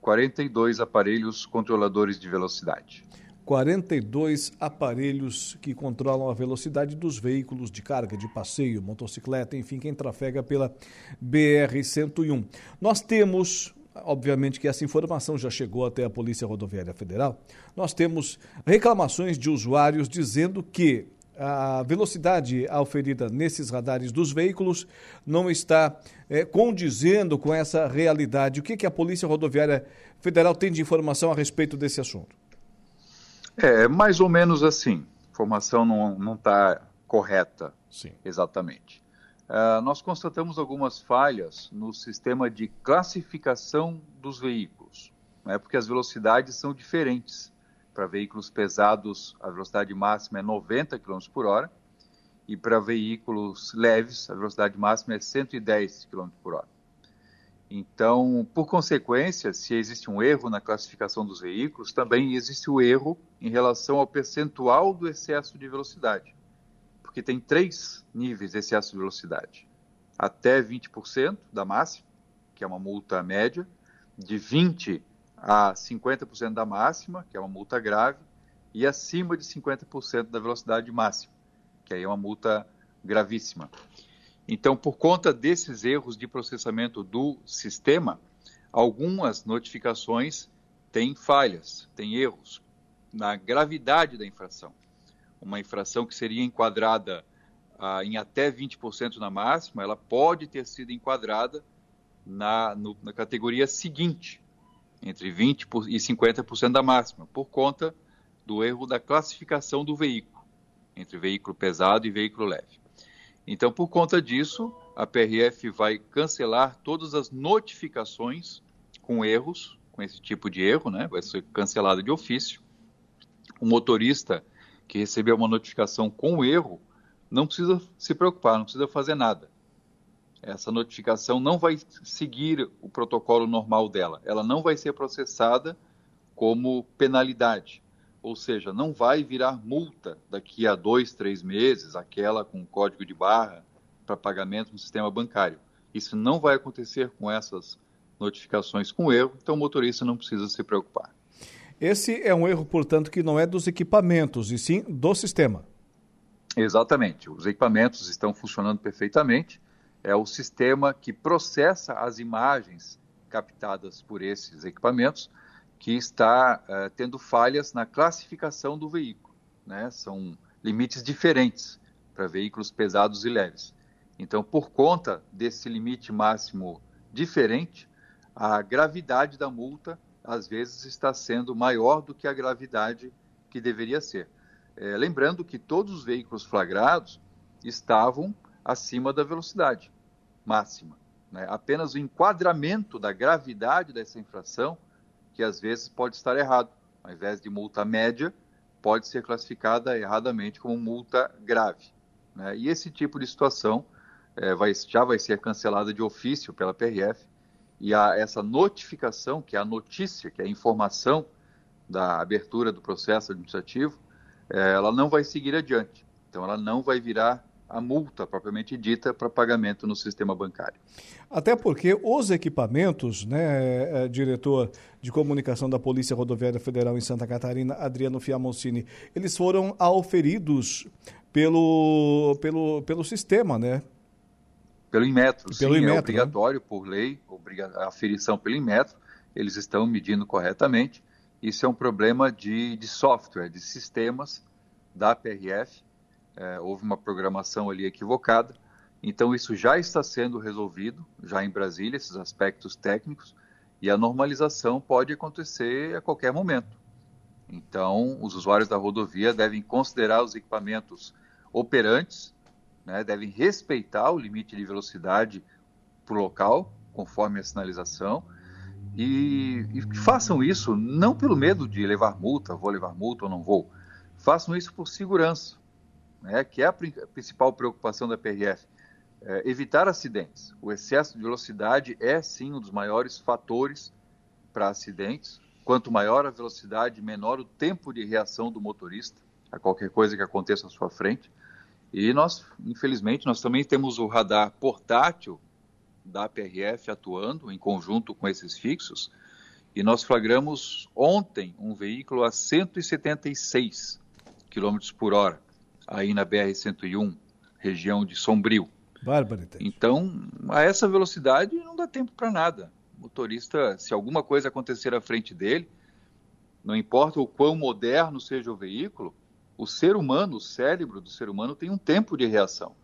42 aparelhos controladores de velocidade. 42 aparelhos que controlam a velocidade dos veículos de carga, de passeio, motocicleta, enfim, quem trafega pela BR-101. Nós temos, obviamente que essa informação já chegou até a Polícia Rodoviária Federal, nós temos reclamações de usuários dizendo que a velocidade auferida nesses radares dos veículos não está é, condizendo com essa realidade. O que, que a Polícia Rodoviária Federal tem de informação a respeito desse assunto? É, mais ou menos assim. A informação não está correta Sim. exatamente. Uh, nós constatamos algumas falhas no sistema de classificação dos veículos, né, porque as velocidades são diferentes para veículos pesados, a velocidade máxima é 90 km por hora, e para veículos leves, a velocidade máxima é 110 km por hora. Então, por consequência, se existe um erro na classificação dos veículos, também existe o erro em relação ao percentual do excesso de velocidade. Porque tem três níveis de excesso de velocidade: até 20% da máxima, que é uma multa média, de 20 a 50% da máxima, que é uma multa grave, e acima de 50% da velocidade máxima, que aí é uma multa gravíssima. Então, por conta desses erros de processamento do sistema, algumas notificações têm falhas, têm erros na gravidade da infração. Uma infração que seria enquadrada ah, em até 20% na máxima, ela pode ter sido enquadrada na, no, na categoria seguinte, entre 20% e 50% da máxima, por conta do erro da classificação do veículo, entre veículo pesado e veículo leve. Então, por conta disso, a PRF vai cancelar todas as notificações com erros, com esse tipo de erro, né? vai ser cancelada de ofício. O motorista que recebeu uma notificação com erro não precisa se preocupar, não precisa fazer nada essa notificação não vai seguir o protocolo normal dela. Ela não vai ser processada como penalidade. Ou seja, não vai virar multa daqui a dois, três meses, aquela com código de barra para pagamento no sistema bancário. Isso não vai acontecer com essas notificações com erro, então o motorista não precisa se preocupar. Esse é um erro, portanto, que não é dos equipamentos, e sim do sistema. Exatamente. Os equipamentos estão funcionando perfeitamente é o sistema que processa as imagens captadas por esses equipamentos que está uh, tendo falhas na classificação do veículo. Né? São limites diferentes para veículos pesados e leves. Então, por conta desse limite máximo diferente, a gravidade da multa às vezes está sendo maior do que a gravidade que deveria ser. É, lembrando que todos os veículos flagrados estavam acima da velocidade máxima. Né? Apenas o enquadramento da gravidade dessa infração, que às vezes pode estar errado. Ao invés de multa média, pode ser classificada erradamente como multa grave. Né? E esse tipo de situação é, vai, já vai ser cancelada de ofício pela PRF, e a, essa notificação, que é a notícia, que é a informação da abertura do processo administrativo, é, ela não vai seguir adiante. Então, ela não vai virar a multa propriamente dita para pagamento no sistema bancário. Até porque os equipamentos, né, é, diretor de comunicação da Polícia Rodoviária Federal em Santa Catarina, Adriano Fiamoncini, eles foram auferidos pelo, pelo, pelo sistema, né? Pelo Inmetro, pelo sim, Inmetro, é obrigatório né? por lei, a aferição pelo Inmetro, eles estão medindo corretamente. Isso é um problema de, de software, de sistemas da PRF, é, houve uma programação ali equivocada. Então, isso já está sendo resolvido, já em Brasília, esses aspectos técnicos, e a normalização pode acontecer a qualquer momento. Então, os usuários da rodovia devem considerar os equipamentos operantes, né, devem respeitar o limite de velocidade para o local, conforme a sinalização, e, e, façam isso não pelo medo de levar multa, vou levar multa ou não vou, façam isso por segurança, né, que é a principal preocupação da PRF, é evitar acidentes. O excesso de velocidade é sim um dos maiores fatores para acidentes. Quanto maior a velocidade, menor o tempo de reação do motorista a qualquer coisa que aconteça à sua frente. E nós, infelizmente, nós também temos o radar portátil da PRF atuando em conjunto com esses fixos. E nós flagramos ontem um veículo a 176 km por hora aí na BR-101, região de Sombrio. Barbaridade. Então, a essa velocidade não dá tempo para nada. O motorista, se alguma coisa acontecer à frente dele, não importa o quão moderno seja o veículo, o ser humano, o cérebro do ser humano tem um tempo de reação.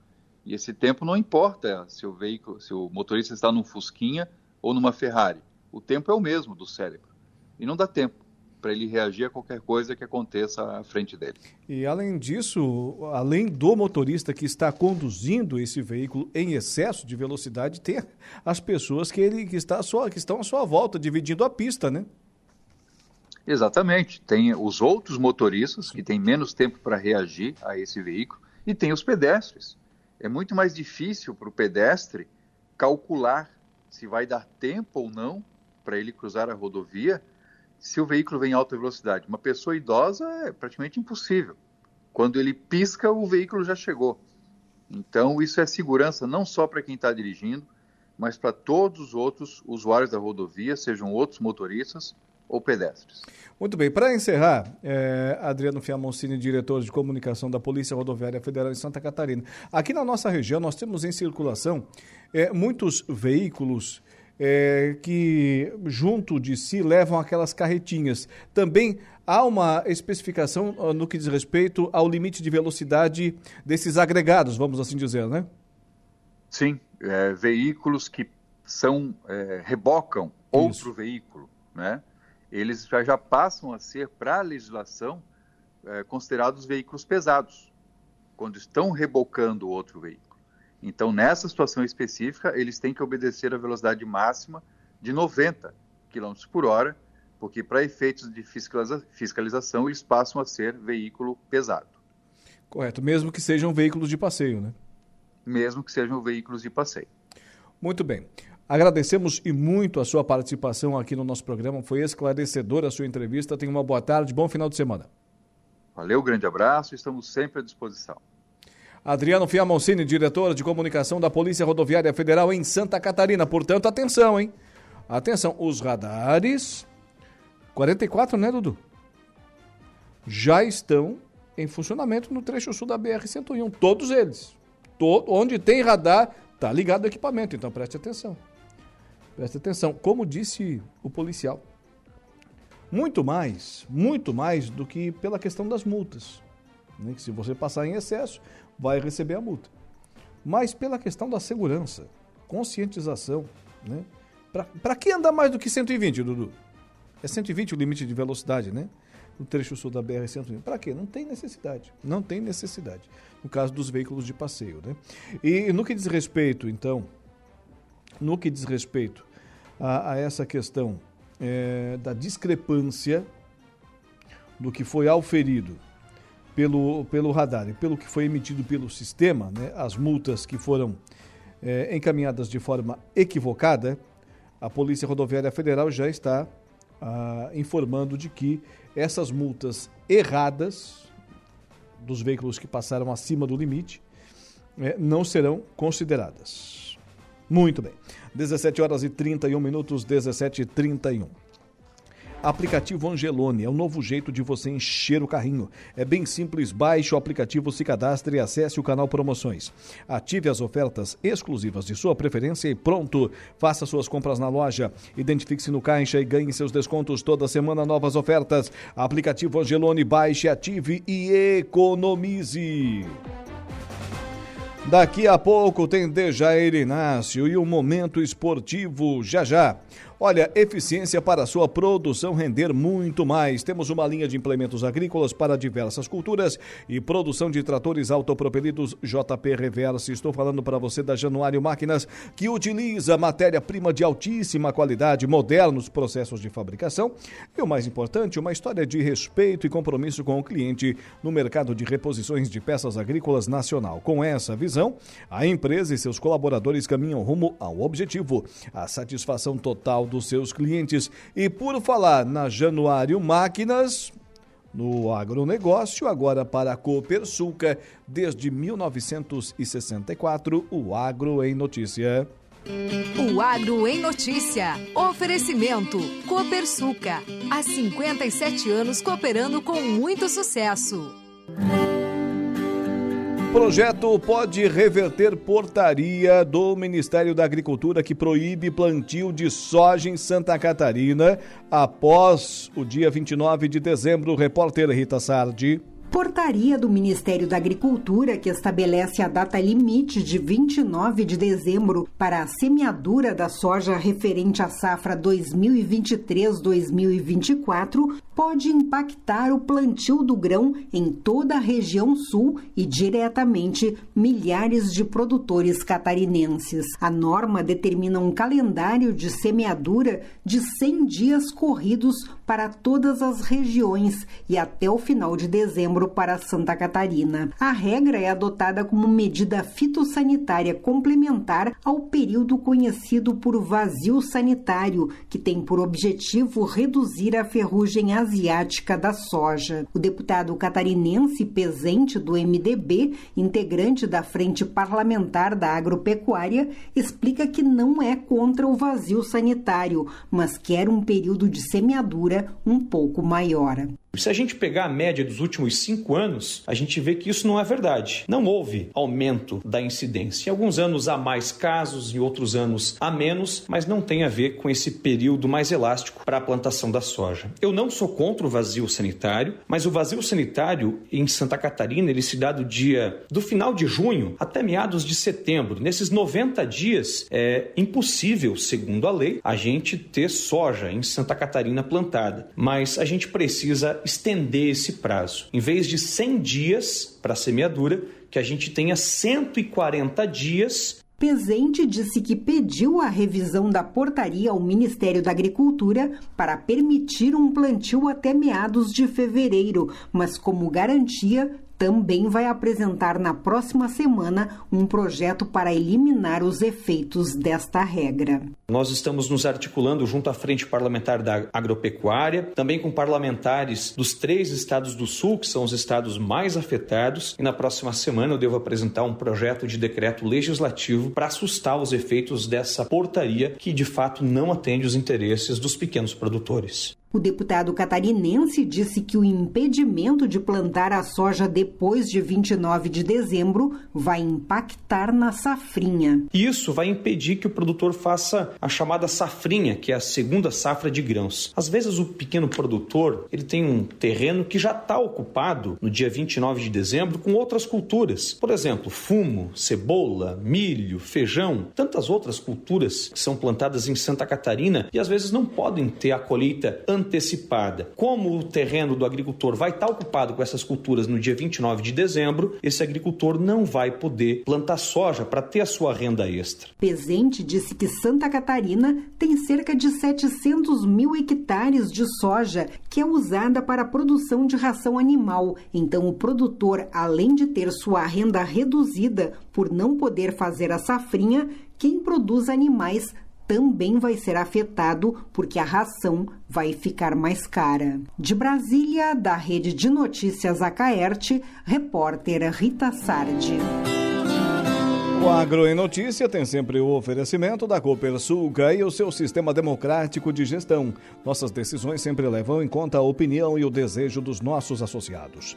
E esse tempo não importa se o veículo, se o motorista está num Fusquinha ou numa Ferrari. O tempo é o mesmo do cérebro. E não dá tempo para ele reagir a qualquer coisa que aconteça à frente dele. E além disso, além do motorista que está conduzindo esse veículo em excesso de velocidade, tem as pessoas que ele que está sua, que estão à sua volta dividindo a pista, né? Exatamente. Tem os outros motoristas que têm menos tempo para reagir a esse veículo e tem os pedestres. É muito mais difícil para o pedestre calcular se vai dar tempo ou não para ele cruzar a rodovia se o veículo vem em alta velocidade. Uma pessoa idosa é praticamente impossível. Quando ele pisca, o veículo já chegou. Então, isso é segurança não só para quem está dirigindo, mas para todos os outros usuários da rodovia, sejam outros motoristas ou pedestres. Muito bem, para encerrar, é, Adriano Fiamoncini, diretor de comunicação da Polícia Rodoviária Federal de Santa Catarina. Aqui na nossa região, nós temos em circulação é, muitos veículos é, que junto de si levam aquelas carretinhas. Também há uma especificação ah, no que diz respeito ao limite de velocidade desses agregados, vamos assim dizer, né? Sim, é, veículos que são é, rebocam outro Isso. veículo, né? Eles já, já passam a ser para a legislação é, considerados veículos pesados quando estão rebocando outro veículo. Então, nessa situação específica, eles têm que obedecer a velocidade máxima de 90 km por hora, porque para efeitos de fiscaliza fiscalização eles passam a ser veículo pesado. Correto, mesmo que sejam veículos de passeio, né? Mesmo que sejam veículos de passeio. Muito bem. Agradecemos e muito a sua participação aqui no nosso programa. Foi esclarecedora a sua entrevista. Tenha uma boa tarde, bom final de semana. Valeu, grande abraço, estamos sempre à disposição. Adriano Fiamoncini, diretor de comunicação da Polícia Rodoviária Federal em Santa Catarina. Portanto, atenção, hein? Atenção, os radares 44, né, Dudu? Já estão em funcionamento no trecho sul da BR-101, todos eles. Todo, onde tem radar, tá ligado o equipamento, então preste atenção. Preste atenção, como disse o policial. Muito mais, muito mais do que pela questão das multas. Né? Que se você passar em excesso, vai receber a multa. Mas pela questão da segurança, conscientização, né? Para que andar mais do que 120, Dudu? É 120 o limite de velocidade, né? No trecho sul da BR-120. Para quê? Não tem necessidade. Não tem necessidade. No caso dos veículos de passeio, né? E no que diz respeito, então, no que diz respeito a, a essa questão é, da discrepância do que foi auferido pelo, pelo radar e pelo que foi emitido pelo sistema, né, as multas que foram é, encaminhadas de forma equivocada, a Polícia Rodoviária Federal já está ah, informando de que essas multas erradas dos veículos que passaram acima do limite, é, não serão consideradas. Muito bem. 17 horas e 31 minutos, 17 e 31. Aplicativo Angelone é um novo jeito de você encher o carrinho. É bem simples, baixe o aplicativo, se cadastre e acesse o canal Promoções. Ative as ofertas exclusivas de sua preferência e pronto! Faça suas compras na loja, identifique-se no caixa e ganhe seus descontos toda semana, novas ofertas. Aplicativo Angelone, baixe, ative e economize. Daqui a pouco tem Dejair Inácio e o Momento Esportivo já já. Olha, eficiência para a sua produção render muito mais. Temos uma linha de implementos agrícolas para diversas culturas e produção de tratores autopropelidos JP Reverse. Estou falando para você da Januário Máquinas, que utiliza matéria-prima de altíssima qualidade, modernos processos de fabricação e o mais importante, uma história de respeito e compromisso com o cliente no mercado de reposições de peças agrícolas nacional. Com essa visão, a empresa e seus colaboradores caminham rumo ao objetivo, a satisfação total dos seus clientes. E por falar na Januário Máquinas, no agronegócio, agora para a Copersuca, desde 1964, o Agro em Notícia. O Agro em Notícia. Oferecimento. Copersuca. Há 57 anos cooperando com muito sucesso. Projeto pode reverter portaria do Ministério da Agricultura que proíbe plantio de soja em Santa Catarina após o dia 29 de dezembro. Repórter Rita Sardi. Portaria do Ministério da Agricultura que estabelece a data limite de 29 de dezembro para a semeadura da soja referente à safra 2023-2024 pode impactar o plantio do grão em toda a região sul e diretamente milhares de produtores catarinenses. A norma determina um calendário de semeadura de 100 dias corridos para todas as regiões e até o final de dezembro para Santa Catarina. A regra é adotada como medida fitossanitária complementar ao período conhecido por vazio sanitário, que tem por objetivo reduzir a ferrugem asiática da soja. O deputado catarinense Pesente do MDB, integrante da Frente Parlamentar da Agropecuária, explica que não é contra o vazio sanitário, mas quer um período de semeadura um pouco maior. Se a gente pegar a média dos últimos cinco anos, a gente vê que isso não é verdade. Não houve aumento da incidência. Em alguns anos há mais casos, em outros anos há menos, mas não tem a ver com esse período mais elástico para a plantação da soja. Eu não sou contra o vazio sanitário, mas o vazio sanitário em Santa Catarina ele se dá do dia do final de junho até meados de setembro. Nesses 90 dias é impossível, segundo a lei, a gente ter soja em Santa Catarina plantada, mas a gente precisa estender esse prazo. Em vez de 100 dias para a semeadura, que a gente tenha 140 dias Pezente disse que pediu a revisão da portaria ao Ministério da Agricultura para permitir um plantio até meados de fevereiro, mas como garantia também vai apresentar na próxima semana um projeto para eliminar os efeitos desta regra. Nós estamos nos articulando junto à Frente Parlamentar da Agropecuária, também com parlamentares dos três estados do Sul, que são os estados mais afetados, e na próxima semana eu devo apresentar um projeto de decreto legislativo para assustar os efeitos dessa portaria que de fato não atende os interesses dos pequenos produtores. O deputado catarinense disse que o impedimento de plantar a soja depois de 29 de dezembro vai impactar na safrinha. Isso vai impedir que o produtor faça a chamada safrinha, que é a segunda safra de grãos. Às vezes o pequeno produtor ele tem um terreno que já está ocupado no dia 29 de dezembro com outras culturas. Por exemplo, fumo, cebola, milho, feijão, tantas outras culturas que são plantadas em Santa Catarina e às vezes não podem ter a colheita anterior antecipada. Como o terreno do agricultor vai estar ocupado com essas culturas no dia 29 de dezembro, esse agricultor não vai poder plantar soja para ter a sua renda extra. Pezente disse que Santa Catarina tem cerca de 700 mil hectares de soja que é usada para a produção de ração animal. Então, o produtor, além de ter sua renda reduzida por não poder fazer a safrinha, quem produz animais também vai ser afetado porque a ração vai ficar mais cara. De Brasília, da Rede de Notícias Acaerte, repórter Rita Sardi. O Agro em Notícia tem sempre o oferecimento da Copersuca e o seu sistema democrático de gestão. Nossas decisões sempre levam em conta a opinião e o desejo dos nossos associados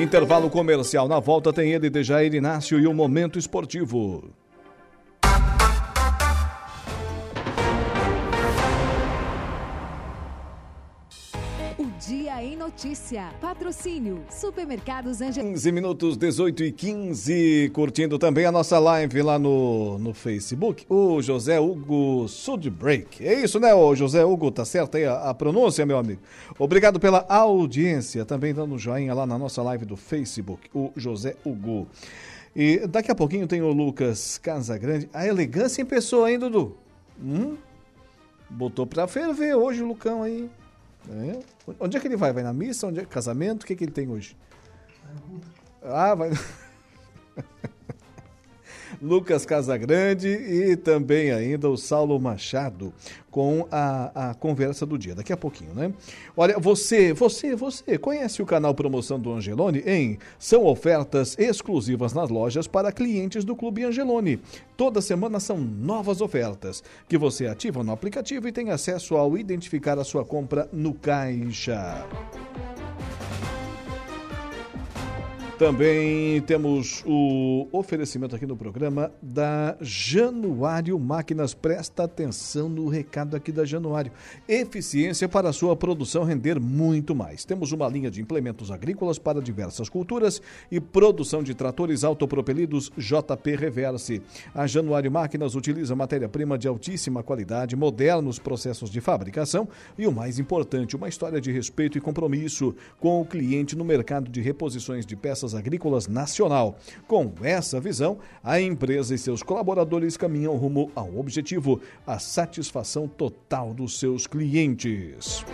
Intervalo comercial. Na volta tem ele, Dejair Inácio e o Momento Esportivo. Em Notícia. Patrocínio. Supermercados Angel. 15 minutos, 18 e 15. Curtindo também a nossa live lá no, no Facebook. O José Hugo Sudbreak. É isso, né, o José Hugo? Tá certo aí a, a pronúncia, meu amigo? Obrigado pela audiência. Também dando joinha lá na nossa live do Facebook. O José Hugo. E daqui a pouquinho tem o Lucas Casagrande. A elegância em pessoa, hein, Dudu? Hum? Botou pra ferver hoje o Lucão aí. É. Onde é que ele vai? Vai na missa? Onde é? Casamento? O que, é que ele tem hoje? Ah, vai. Lucas Casagrande e também ainda o Saulo Machado com a, a conversa do dia. Daqui a pouquinho, né? Olha, você, você, você conhece o canal Promoção do Angelone? Em são ofertas exclusivas nas lojas para clientes do Clube Angelone. Toda semana são novas ofertas que você ativa no aplicativo e tem acesso ao identificar a sua compra no caixa. Também temos o oferecimento aqui no programa da Januário Máquinas. Presta atenção no recado aqui da Januário. Eficiência para sua produção render muito mais. Temos uma linha de implementos agrícolas para diversas culturas e produção de tratores autopropelidos JP Reverse. A Januário Máquinas utiliza matéria-prima de altíssima qualidade, modernos processos de fabricação e o mais importante, uma história de respeito e compromisso com o cliente no mercado de reposições de peças Agrícolas Nacional. Com essa visão, a empresa e seus colaboradores caminham rumo ao objetivo, a satisfação total dos seus clientes.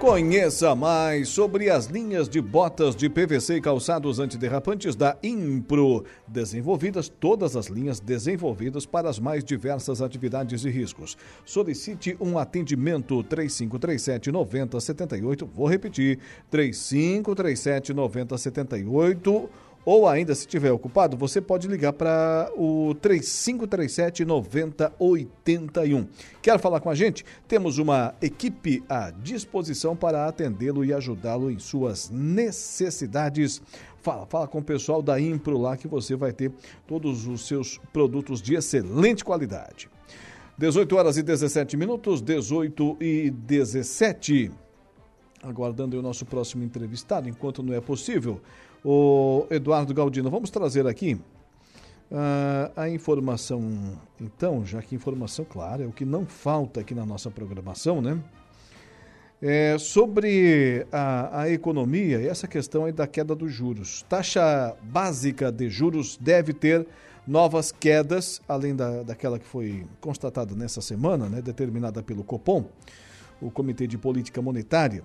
Conheça mais sobre as linhas de botas de PVC e calçados antiderrapantes da Impro, desenvolvidas todas as linhas desenvolvidas para as mais diversas atividades e riscos. Solicite um atendimento 3537 9078, vou repetir, 3537 9078 ou ainda, se estiver ocupado, você pode ligar para o 3537 9081. Quer falar com a gente? Temos uma equipe à disposição para atendê-lo e ajudá-lo em suas necessidades. Fala, fala com o pessoal da Impro lá que você vai ter todos os seus produtos de excelente qualidade. 18 horas e 17 minutos, 18 e 17. Aguardando o nosso próximo entrevistado, enquanto não é possível. O Eduardo Galdino, vamos trazer aqui uh, a informação, então, já que informação, claro, é o que não falta aqui na nossa programação, né? É, sobre a, a economia e essa questão aí da queda dos juros. Taxa básica de juros deve ter novas quedas, além da, daquela que foi constatada nessa semana, né, determinada pelo Copom, o Comitê de Política Monetária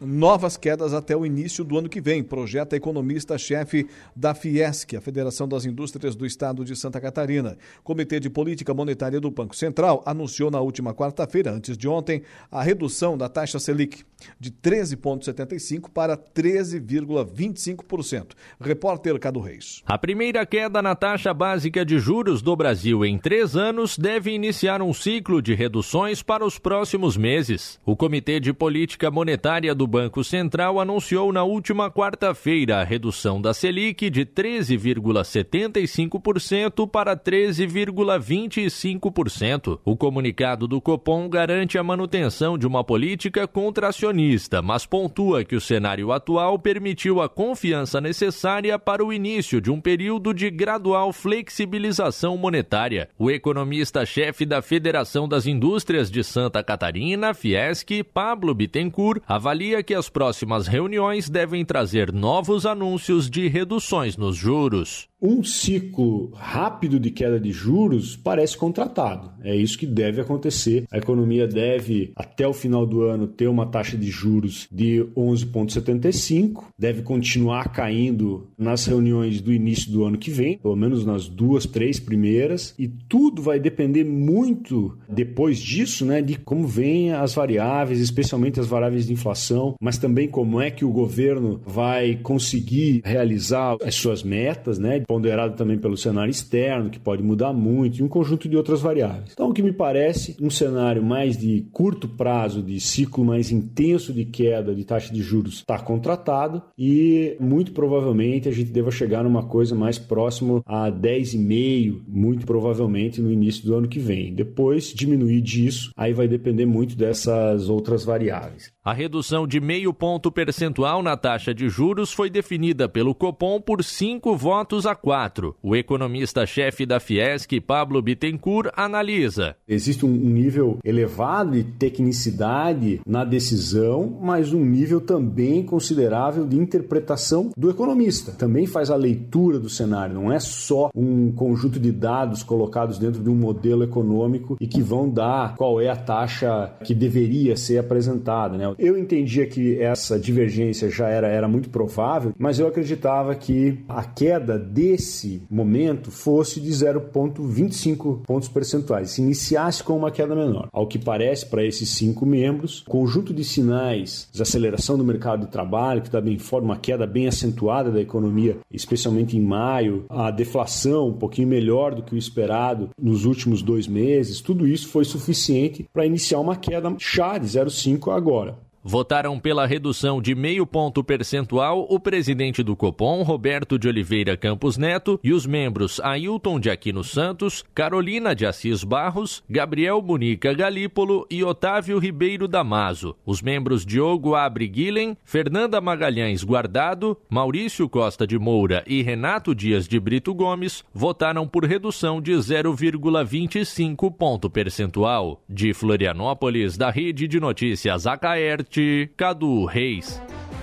novas quedas até o início do ano que vem, projeta economista-chefe da Fiesc, a Federação das Indústrias do Estado de Santa Catarina. Comitê de Política Monetária do Banco Central anunciou na última quarta-feira, antes de ontem, a redução da taxa Selic de 13,75% para 13,25%. Repórter Cado Reis. A primeira queda na taxa básica de juros do Brasil em três anos deve iniciar um ciclo de reduções para os próximos meses. O Comitê de Política Monetária do Banco Central anunciou na última quarta-feira a redução da Selic de 13,75% para 13,25%. O comunicado do Copom garante a manutenção de uma política contracionista, mas pontua que o cenário atual permitiu a confiança necessária para o início de um período de gradual flexibilização monetária. O economista-chefe da Federação das Indústrias de Santa Catarina, Fiesc, Pablo Bittencourt, avalia avalia que as próximas reuniões devem trazer novos anúncios de reduções nos juros. Um ciclo rápido de queda de juros parece contratado. É isso que deve acontecer. A economia deve, até o final do ano, ter uma taxa de juros de 11,75, deve continuar caindo nas reuniões do início do ano que vem, pelo menos nas duas, três primeiras, e tudo vai depender muito depois disso, né, de como vêm as variáveis, especialmente as variáveis de inflação, mas também como é que o governo vai conseguir realizar as suas metas, né, ponderado também pelo cenário externo, que pode mudar muito, e um conjunto de outras variáveis. Então, o que me parece um cenário mais de curto prazo, de ciclo mais intenso de queda de taxa de juros, está contratado e muito provavelmente a gente deva chegar numa coisa mais próximo a 10,5, muito provavelmente no início do ano que vem. Depois diminuir disso, aí vai depender muito dessas outras variáveis. A redução de meio ponto percentual na taxa de juros foi definida pelo Copom por cinco votos a quatro. O economista-chefe da Fiesc, Pablo Bittencourt, analisa. Existe um nível elevado de tecnicidade na decisão, mas um nível também considerável de interpretação do economista. Também faz a leitura do cenário, não é só um conjunto de dados colocados dentro de um modelo econômico e que vão dar qual é a taxa que deveria ser apresentada. Né? Eu entendia que essa divergência já era, era muito provável, mas eu acreditava que a queda desse momento fosse de 0,25 pontos percentuais, se iniciasse com uma queda menor. Ao que parece, para esses cinco membros, conjunto de sinais de aceleração do mercado de trabalho, que também forma uma queda bem acentuada da economia, especialmente em maio, a deflação um pouquinho melhor do que o esperado nos últimos dois meses, tudo isso foi suficiente para iniciar uma queda chá de 0,5 agora. Votaram pela redução de meio ponto percentual o presidente do Copom, Roberto de Oliveira Campos Neto, e os membros Ailton de Aquino Santos, Carolina de Assis Barros, Gabriel Bunica Galípolo e Otávio Ribeiro Damaso. Os membros Diogo Abre Guilhem, Fernanda Magalhães Guardado, Maurício Costa de Moura e Renato Dias de Brito Gomes votaram por redução de 0,25 ponto percentual. De Florianópolis, da Rede de Notícias Acaerte, Cadu Reis.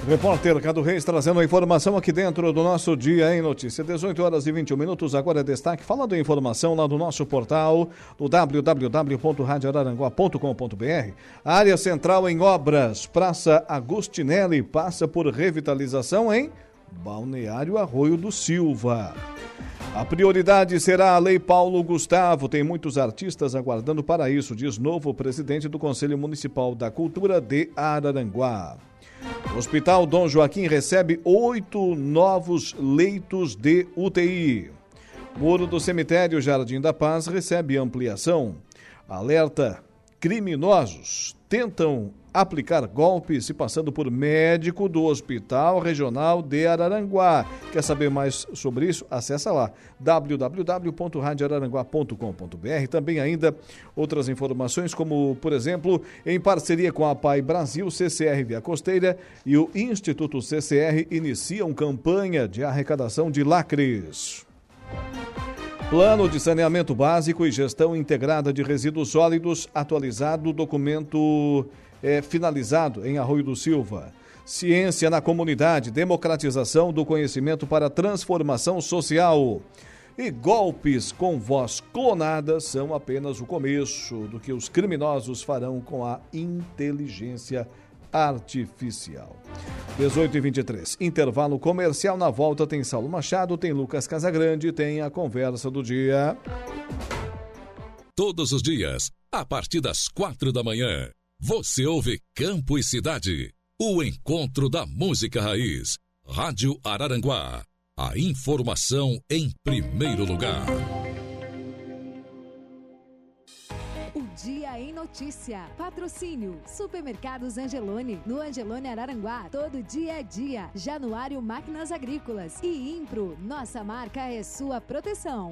Repórter Cadu Reis trazendo a informação aqui dentro do nosso Dia em Notícia. 18 horas e 21 minutos. Agora é destaque. Falando em informação lá do nosso portal, do www.radioararanguá.com.br. Área central em obras. Praça Agostinelli passa por revitalização em Balneário Arroio do Silva. A prioridade será a Lei Paulo Gustavo. Tem muitos artistas aguardando para isso, diz novo presidente do Conselho Municipal da Cultura de Araranguá. O Hospital Dom Joaquim recebe oito novos leitos de UTI. Muro do Cemitério Jardim da Paz recebe ampliação. Alerta: criminosos tentam aplicar golpes se passando por médico do Hospital Regional de Araranguá. Quer saber mais sobre isso? Acesse lá www.radioararanguá.com.br. Também ainda outras informações como, por exemplo, em parceria com a Pai Brasil, CCR Via Costeira e o Instituto CCR iniciam campanha de arrecadação de lacres. Plano de Saneamento Básico e Gestão Integrada de Resíduos Sólidos, atualizado, documento é, finalizado em Arroio do Silva. Ciência na comunidade, democratização do conhecimento para transformação social. E golpes com voz clonada são apenas o começo do que os criminosos farão com a inteligência artificial. 18 e 23. Intervalo comercial. Na volta tem Saulo Machado, tem Lucas Casagrande, tem a conversa do dia. Todos os dias, a partir das quatro da manhã. Você ouve Campo e Cidade, o encontro da música raiz. Rádio Araranguá, a informação em primeiro lugar. O Dia em Notícia. Patrocínio. Supermercados Angelone. No Angelone Araranguá. Todo dia é dia. Januário Máquinas Agrícolas. E Impro. Nossa marca é sua proteção.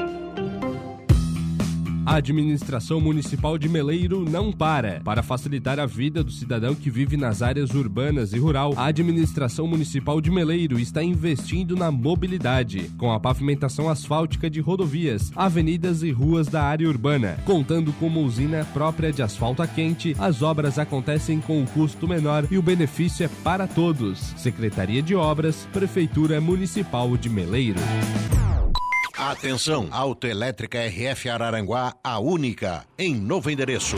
A administração municipal de Meleiro não para. Para facilitar a vida do cidadão que vive nas áreas urbanas e rural, a administração municipal de Meleiro está investindo na mobilidade, com a pavimentação asfáltica de rodovias, avenidas e ruas da área urbana. Contando com uma usina própria de asfalto quente, as obras acontecem com um custo menor e o benefício é para todos. Secretaria de Obras, Prefeitura Municipal de Meleiro. Atenção, Autoelétrica RF Araranguá, a única, em novo endereço.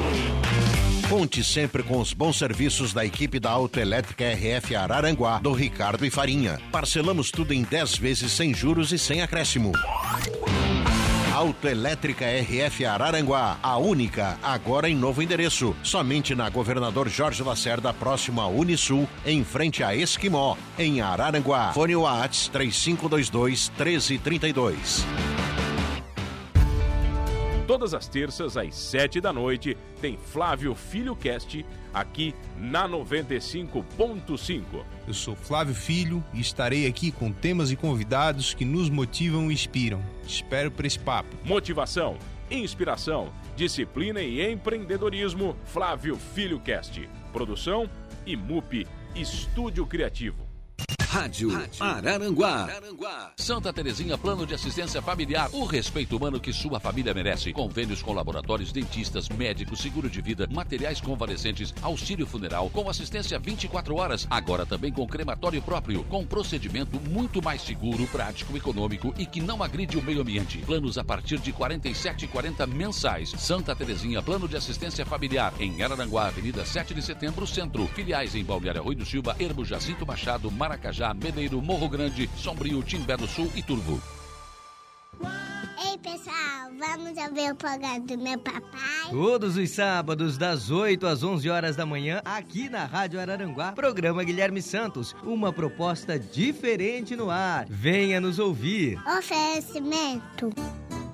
Conte sempre com os bons serviços da equipe da Autoelétrica RF Araranguá, do Ricardo e Farinha. Parcelamos tudo em 10 vezes sem juros e sem acréscimo. Autoelétrica RF Araranguá, a única, agora em novo endereço. Somente na Governador Jorge Lacerda, próximo a Unisul, em frente a Esquimó, em Araranguá. Fone Whats 3522 1332. Todas as terças, às sete da noite, tem Flávio Filho Cast aqui na 95.5. Eu sou Flávio Filho e estarei aqui com temas e convidados que nos motivam e inspiram. Espero por esse papo. Motivação, inspiração, disciplina e empreendedorismo. Flávio Filho Cast. Produção e MUP Estúdio Criativo. Rádio, Rádio Araranguá. Araranguá. Santa Terezinha Plano de Assistência Familiar. O respeito humano que sua família merece. Convênios com laboratórios, dentistas, médicos, seguro de vida, materiais convalescentes, auxílio funeral, com assistência 24 horas. Agora também com crematório próprio, com procedimento muito mais seguro, prático, econômico e que não agride o meio ambiente. Planos a partir de 47,40 mensais. Santa Terezinha Plano de Assistência Familiar. Em Araranguá, Avenida 7 de Setembro, Centro. Filiais em Balneário Rui do Silva, Ermo Jacinto Machado, Maracajá. Guarujá, Meneiro, Morro Grande, Sombrio, Timbé do Sul e Turvo. Ei, pessoal, vamos ouvir o programa do meu papai? Todos os sábados, das 8 às 11 horas da manhã, aqui na Rádio Araranguá, programa Guilherme Santos, uma proposta diferente no ar. Venha nos ouvir. Oferecimento.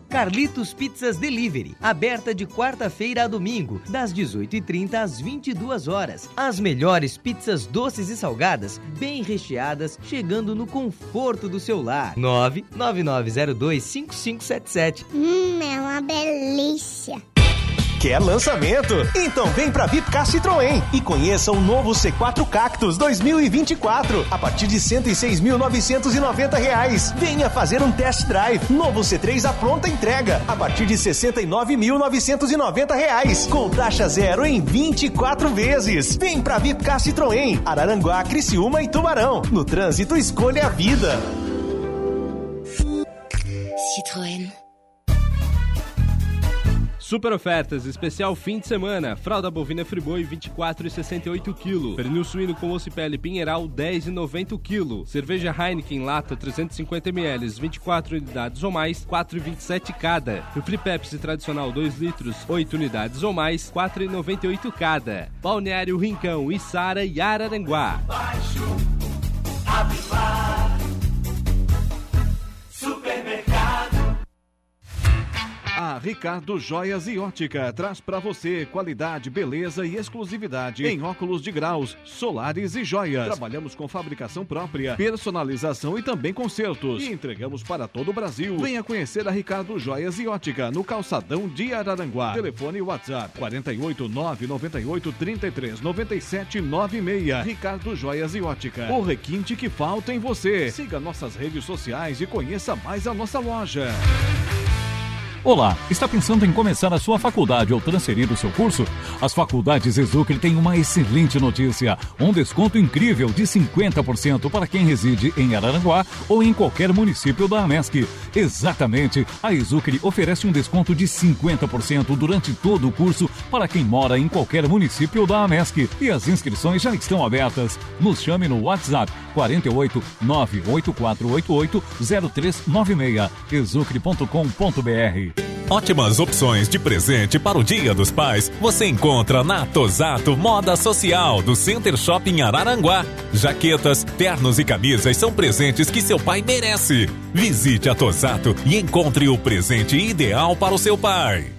Carlitos Pizzas Delivery, aberta de quarta-feira a domingo, das 18h30 às 22 horas. As melhores pizzas doces e salgadas, bem recheadas, chegando no conforto do seu lar. 999025577. Hum, é uma delícia. Quer lançamento? Então vem pra Vipcar Citroën e conheça o novo C4 Cactus 2024 a partir de R$ 106.990. Venha fazer um test drive. Novo C3 à pronta entrega a partir de R$ 69.990 com taxa zero em 24 vezes. Vem pra Vipcar Citroën, Araranguá, Criciúma e Tubarão. No trânsito escolha a vida. Citroën. Super ofertas, especial fim de semana. Fralda bovina Friboi 24,68 kg. Pernil suíno com osso e pele Pinheiral 10,90 kg. Cerveja Heineken lata 350 ml, 24 unidades ou mais, 4,27 cada. Refri Pepsi tradicional 2 litros, 8 unidades ou mais, 4,98 cada. Balneário Rincão, Içara e Araranguá. Baixo, Ricardo Joias e Ótica traz para você qualidade, beleza e exclusividade em óculos de graus, solares e joias. Trabalhamos com fabricação própria, personalização e também consertos. E entregamos para todo o Brasil. Venha conhecer a Ricardo Joias e Ótica no calçadão de Araranguá. Telefone WhatsApp 48 998 33 97 96. Ricardo Joias e Ótica. O requinte que falta em você. Siga nossas redes sociais e conheça mais a nossa loja. Olá, está pensando em começar a sua faculdade ou transferir o seu curso? As faculdades Exucre têm uma excelente notícia: um desconto incrível de 50% para quem reside em Araranguá ou em qualquer município da AMESC. Exatamente, a Exucre oferece um desconto de 50% durante todo o curso para quem mora em qualquer município da AMESC. E as inscrições já estão abertas. Nos chame no WhatsApp 48 98488 0396 exucre.com.br Ótimas opções de presente para o Dia dos Pais você encontra na Tosato Moda Social do Center Shopping Araranguá. Jaquetas, ternos e camisas são presentes que seu pai merece. Visite a Tosato e encontre o presente ideal para o seu pai.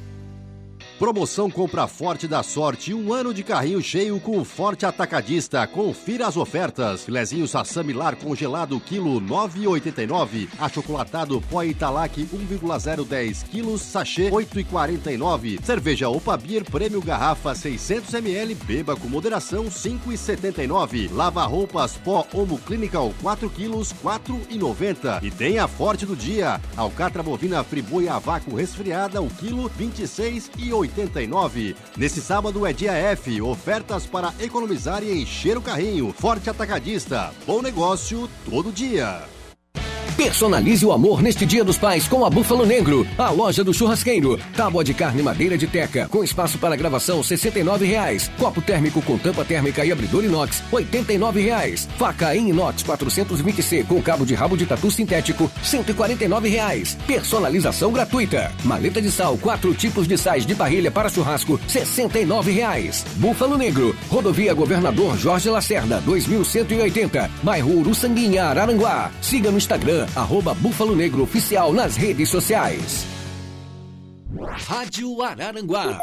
Promoção Compra Forte da Sorte, um ano de carrinho cheio com o Forte Atacadista. Confira as ofertas. Filezinho Sassamilar congelado, quilo 9,89. Achocolatado Pó Italac 1,010 quilos, sachê 8,49. Cerveja Opa Beer Prêmio Garrafa 600 ml, beba com moderação 5,79. Lava roupas Pó Homo Clinical 4 quilos, 4,90. E tem a Forte do dia. Alcatra bovina Friboi a vácuo resfriada, o quilo 26,80. 89. Nesse sábado é dia F, ofertas para economizar e encher o carrinho. Forte Atacadista, bom negócio todo dia. Personalize o amor neste Dia dos Pais com a Búfalo Negro, a loja do churrasqueiro. Tábua de carne madeira de teca, com espaço para gravação R$ 69,00. Copo térmico com tampa térmica e abridor inox, R$ 89,00. Faca em inox 420C com cabo de rabo de tatu sintético, R$ 149,00. Personalização gratuita. Maleta de sal, quatro tipos de sais de parrilha para churrasco, R$ 69,00. Búfalo Negro, rodovia Governador Jorge Lacerda, 2180, bairro Uruçanguinha, Araranguá. Siga no Instagram, arroba Búfalo Negro Oficial nas redes sociais. Rádio Araranguá.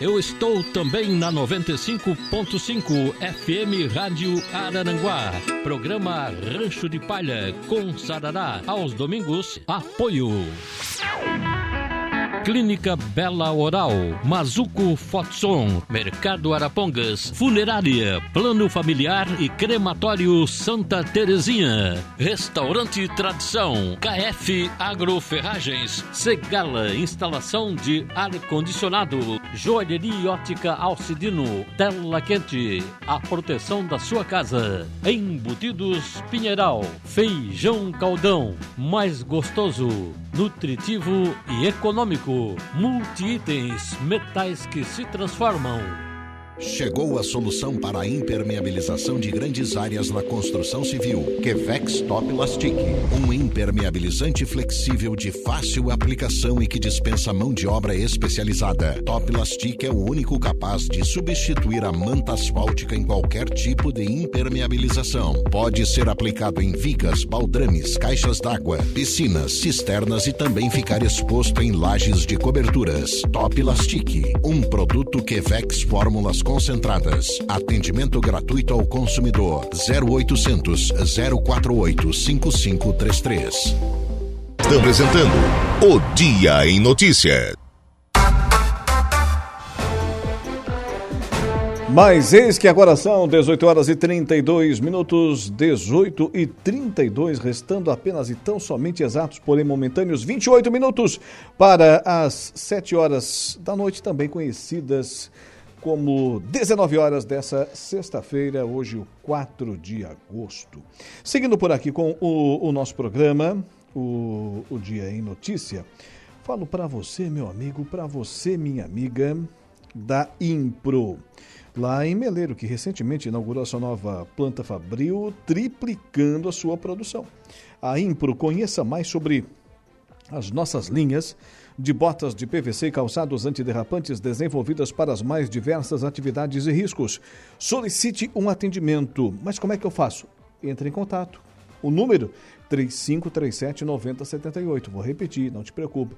Eu estou também na 95.5 FM Rádio Araranguá. Programa Rancho de Palha com Sarará. Aos domingos, apoio. Clínica Bela Oral, Mazuco Fotson, Mercado Arapongas, Funerária, Plano Familiar e Crematório Santa Terezinha, Restaurante Tradição, KF Agroferragens, Segala, instalação de ar-condicionado, Joalheria Ótica Alcidino, Tela Quente, a proteção da sua casa, Embutidos Pinheiral, Feijão Caldão, mais gostoso, nutritivo e econômico. Multi-itens, metais que se transformam. Chegou a solução para a impermeabilização de grandes áreas na construção civil. Quevex Top Lastic. Um impermeabilizante flexível de fácil aplicação e que dispensa mão de obra especializada. Top Lastic é o único capaz de substituir a manta asfáltica em qualquer tipo de impermeabilização. Pode ser aplicado em vigas, baldrames, caixas d'água, piscinas, cisternas e também ficar exposto em lajes de coberturas. Top Lastic. Um produto Quevex Fórmulas concentradas. Atendimento gratuito ao consumidor. 0800 048 5533. Estamos apresentando o Dia em Notícia. Mas eis que agora são 18 horas e 32 minutos, 18 e 32, restando apenas e tão somente exatos, porém momentâneos, 28 minutos para as 7 horas da noite, também conhecidas como 19 horas dessa sexta-feira, hoje o 4 de agosto. Seguindo por aqui com o, o nosso programa, o, o Dia em Notícia, falo para você, meu amigo, para você, minha amiga, da Impro. Lá em Meleiro, que recentemente inaugurou a sua nova planta fabril, triplicando a sua produção. A Impro, conheça mais sobre as nossas linhas de botas de PVC e calçados antiderrapantes desenvolvidas para as mais diversas atividades e riscos. Solicite um atendimento. Mas como é que eu faço? Entre em contato. O número 3537 9078. Vou repetir, não te preocupe.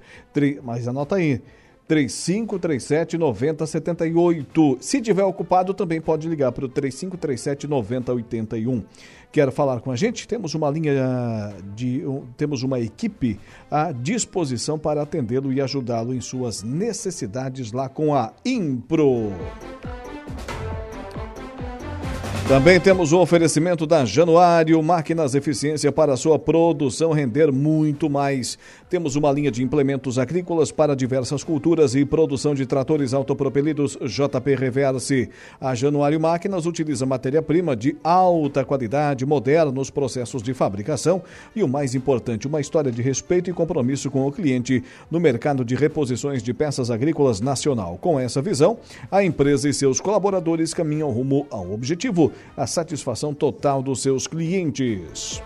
Mas anota aí. 3537 9078. Se tiver ocupado, também pode ligar para o 3537 9081. Quer falar com a gente? Temos uma linha de. temos uma equipe à disposição para atendê-lo e ajudá-lo em suas necessidades lá com a Impro. Também temos o oferecimento da Januário, máquinas eficiência para sua produção render muito mais. Temos uma linha de implementos agrícolas para diversas culturas e produção de tratores autopropelidos JP Reverse. A Januário Máquinas utiliza matéria-prima de alta qualidade, moderna nos processos de fabricação e o mais importante, uma história de respeito e compromisso com o cliente no mercado de reposições de peças agrícolas nacional. Com essa visão, a empresa e seus colaboradores caminham rumo ao objetivo a satisfação total dos seus clientes.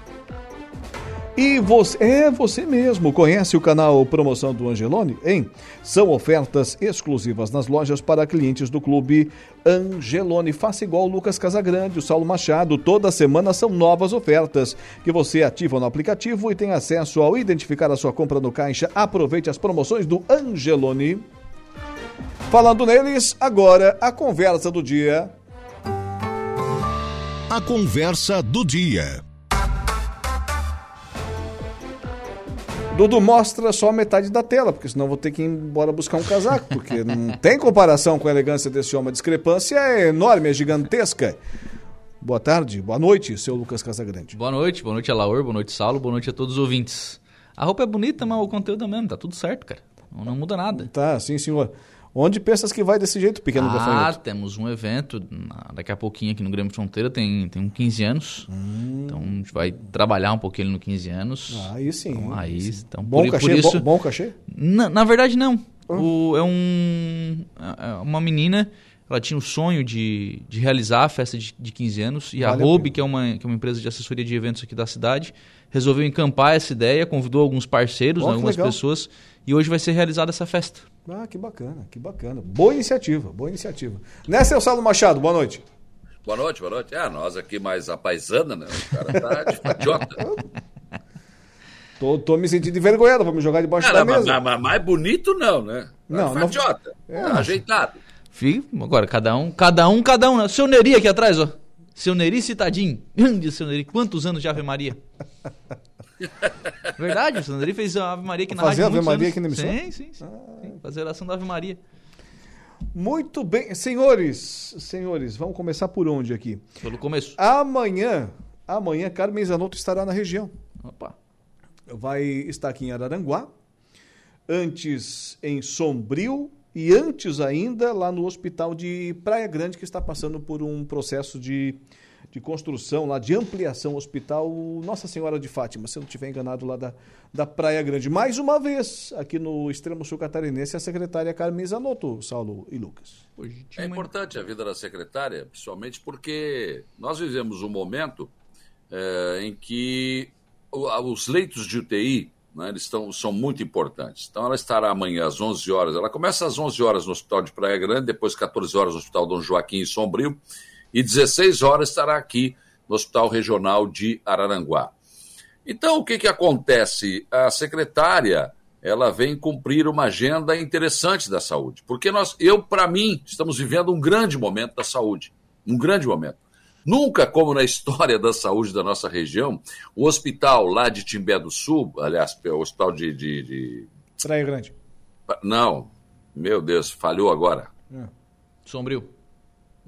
E você, é você mesmo, conhece o canal Promoção do Angelone? Hein? São ofertas exclusivas nas lojas para clientes do clube Angelone. Faça igual o Lucas Casagrande, o Saulo Machado. Toda semana são novas ofertas que você ativa no aplicativo e tem acesso ao identificar a sua compra no caixa. Aproveite as promoções do Angelone. Falando neles, agora a conversa do dia a conversa do dia. Dudu mostra só metade da tela, porque senão vou ter que ir embora buscar um casaco, porque não tem comparação com a elegância desse homem. A discrepância é enorme, é gigantesca. Boa tarde, boa noite, seu Lucas Casagrande. Boa noite, boa noite a Laur, boa noite Saulo, boa noite a todos os ouvintes. A roupa é bonita, mas o conteúdo é mesmo, tá tudo certo, cara. Não, não muda nada. Tá, sim, senhor. Onde pensas que vai desse jeito, pequeno ah, gafanhoto? temos um evento daqui a pouquinho aqui no Grêmio Fronteira, tem, tem um 15 anos. Hum. Então a gente vai trabalhar um pouquinho no 15 anos. Ah, aí sim. Então, aí, sim. Então, bom, por, cachê, por isso, bom, bom cachê? Na, na verdade, não. Ah. O, é um. É uma menina. Ela tinha o sonho de, de realizar a festa de, de 15 anos. E vale a Robe, que é, uma, que é uma empresa de assessoria de eventos aqui da cidade, resolveu encampar essa ideia, convidou alguns parceiros, oh, algumas pessoas. E hoje vai ser realizada essa festa. Ah, que bacana, que bacana. Boa iniciativa, boa iniciativa. Né, seu Saulo Machado? Boa noite. Boa noite, boa noite. Ah, nós aqui mais a paisana, né? O cara tá de fatiota. Tô, tô me sentindo envergonhado, vou me jogar debaixo da mesa. Mas, mas, mais bonito não, né? Não, não. Fatiota, é. ajeitado. Fih, agora, cada um, cada um, cada um. Né? Seu Neri aqui atrás, ó. Seu Neri Citadinho. Grande seu Neri. Quantos anos de Ave Maria? Verdade, o Sandri fez a Ave Maria aqui na Fazer rádio. Fazer a Ave Maria aqui na emissão? Sim, sim, sim. Ah. Fazer a oração da Ave Maria. Muito bem. Senhores, senhores, vamos começar por onde aqui? Pelo começo. Amanhã, amanhã, Carmen Zanotto estará na região. Opa. Vai estar aqui em Araranguá, antes em Sombrio e antes ainda lá no hospital de Praia Grande, que está passando por um processo de de construção lá, de ampliação hospital Nossa Senhora de Fátima, se eu não estiver enganado, lá da, da Praia Grande. Mais uma vez, aqui no extremo sul catarinense, a secretária Carmen Zanotto, Saulo e Lucas. É importante a vida da secretária, principalmente porque nós vivemos um momento é, em que os leitos de UTI né, eles estão, são muito importantes. Então, ela estará amanhã às 11 horas. Ela começa às 11 horas no Hospital de Praia Grande, depois 14 horas no Hospital Dom Joaquim em Sombrio, e 16 horas estará aqui no Hospital Regional de Araranguá. Então, o que, que acontece? A secretária ela vem cumprir uma agenda interessante da saúde, porque nós, eu, para mim, estamos vivendo um grande momento da saúde, um grande momento. Nunca, como na história da saúde da nossa região, o hospital lá de Timbé do Sul, aliás, o hospital de, de, de... Praia Grande. Não, meu Deus, falhou agora. É. Sombrio.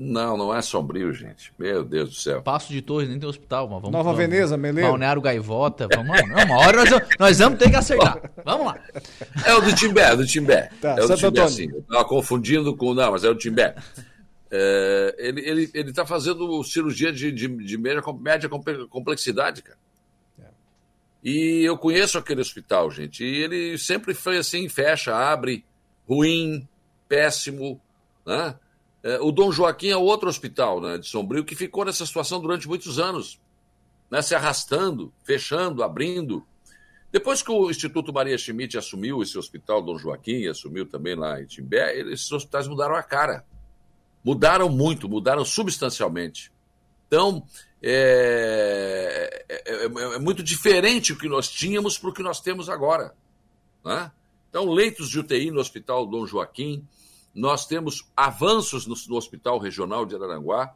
Não, não é sombrio, gente. Meu Deus do céu. Passo de Torres, nem tem hospital. Mas vamos, Nova vamos, Veneza, Meleiro. Balneário Gaivota. Vamos lá. Uma hora nós vamos, nós vamos ter que acertar. Vamos lá. É o do Timbé, é o do Timbé. Tá, é o do Timbé, sim. Eu estava confundindo com... Não, mas é o Timbé. É, ele está ele, ele tá fazendo cirurgia de, de, de média, média complexidade, cara. É. E eu conheço aquele hospital, gente. E ele sempre foi assim, fecha, abre, ruim, péssimo, né? É, o Dom Joaquim é outro hospital né, de Sombrio que ficou nessa situação durante muitos anos, né, se arrastando, fechando, abrindo. Depois que o Instituto Maria Schmidt assumiu esse hospital Dom Joaquim, assumiu também lá em Timbé, esses hospitais mudaram a cara. Mudaram muito, mudaram substancialmente. Então, é, é, é, é muito diferente o que nós tínhamos para o que nós temos agora. Né? Então, leitos de UTI no Hospital Dom Joaquim, nós temos avanços no, no, Hospital Regional de Araranguá.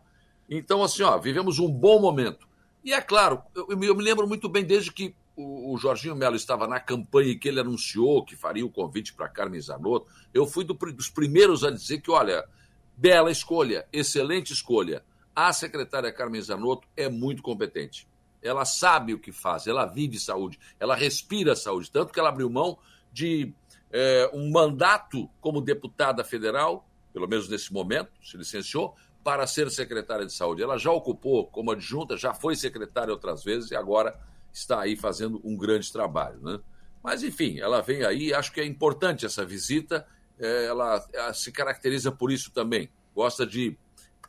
Então, assim, ó, vivemos um bom momento. E é claro, eu, eu me lembro muito bem desde que o, o Jorginho Melo estava na campanha e que ele anunciou que faria o convite para Carmen Zanotto, eu fui do, dos primeiros a dizer que, olha, bela escolha, excelente escolha. A secretária Carmen Zanotto é muito competente. Ela sabe o que faz, ela vive saúde, ela respira saúde. Tanto que ela abriu mão de é, um mandato como deputada federal, pelo menos nesse momento, se licenciou, para ser secretária de saúde. Ela já ocupou como adjunta, já foi secretária outras vezes e agora está aí fazendo um grande trabalho. Né? Mas, enfim, ela vem aí, acho que é importante essa visita, é, ela, ela se caracteriza por isso também. Gosta de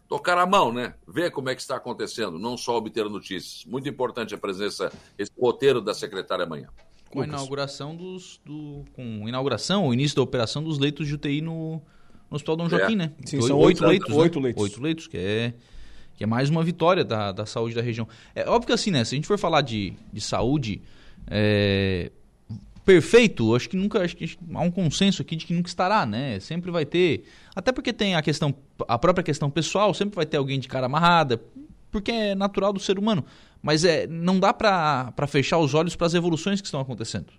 tocar a mão, né? Ver como é que está acontecendo, não só obter notícias. Muito importante a presença, esse roteiro da secretária amanhã. Com a inauguração dos. Do, com inauguração, o início da operação dos leitos de UTI no, no Hospital Dom Joaquim, é. né? Sim, são oito, oito leitos. Oito né? leitos. Oito leitos, que é, que é mais uma vitória da, da saúde da região. É óbvio que assim, né? Se a gente for falar de, de saúde. É, perfeito, acho que nunca acho que há um consenso aqui de que nunca estará, né? Sempre vai ter, até porque tem a questão, a própria questão pessoal, sempre vai ter alguém de cara amarrada, porque é natural do ser humano. Mas é, não dá para fechar os olhos para as evoluções que estão acontecendo.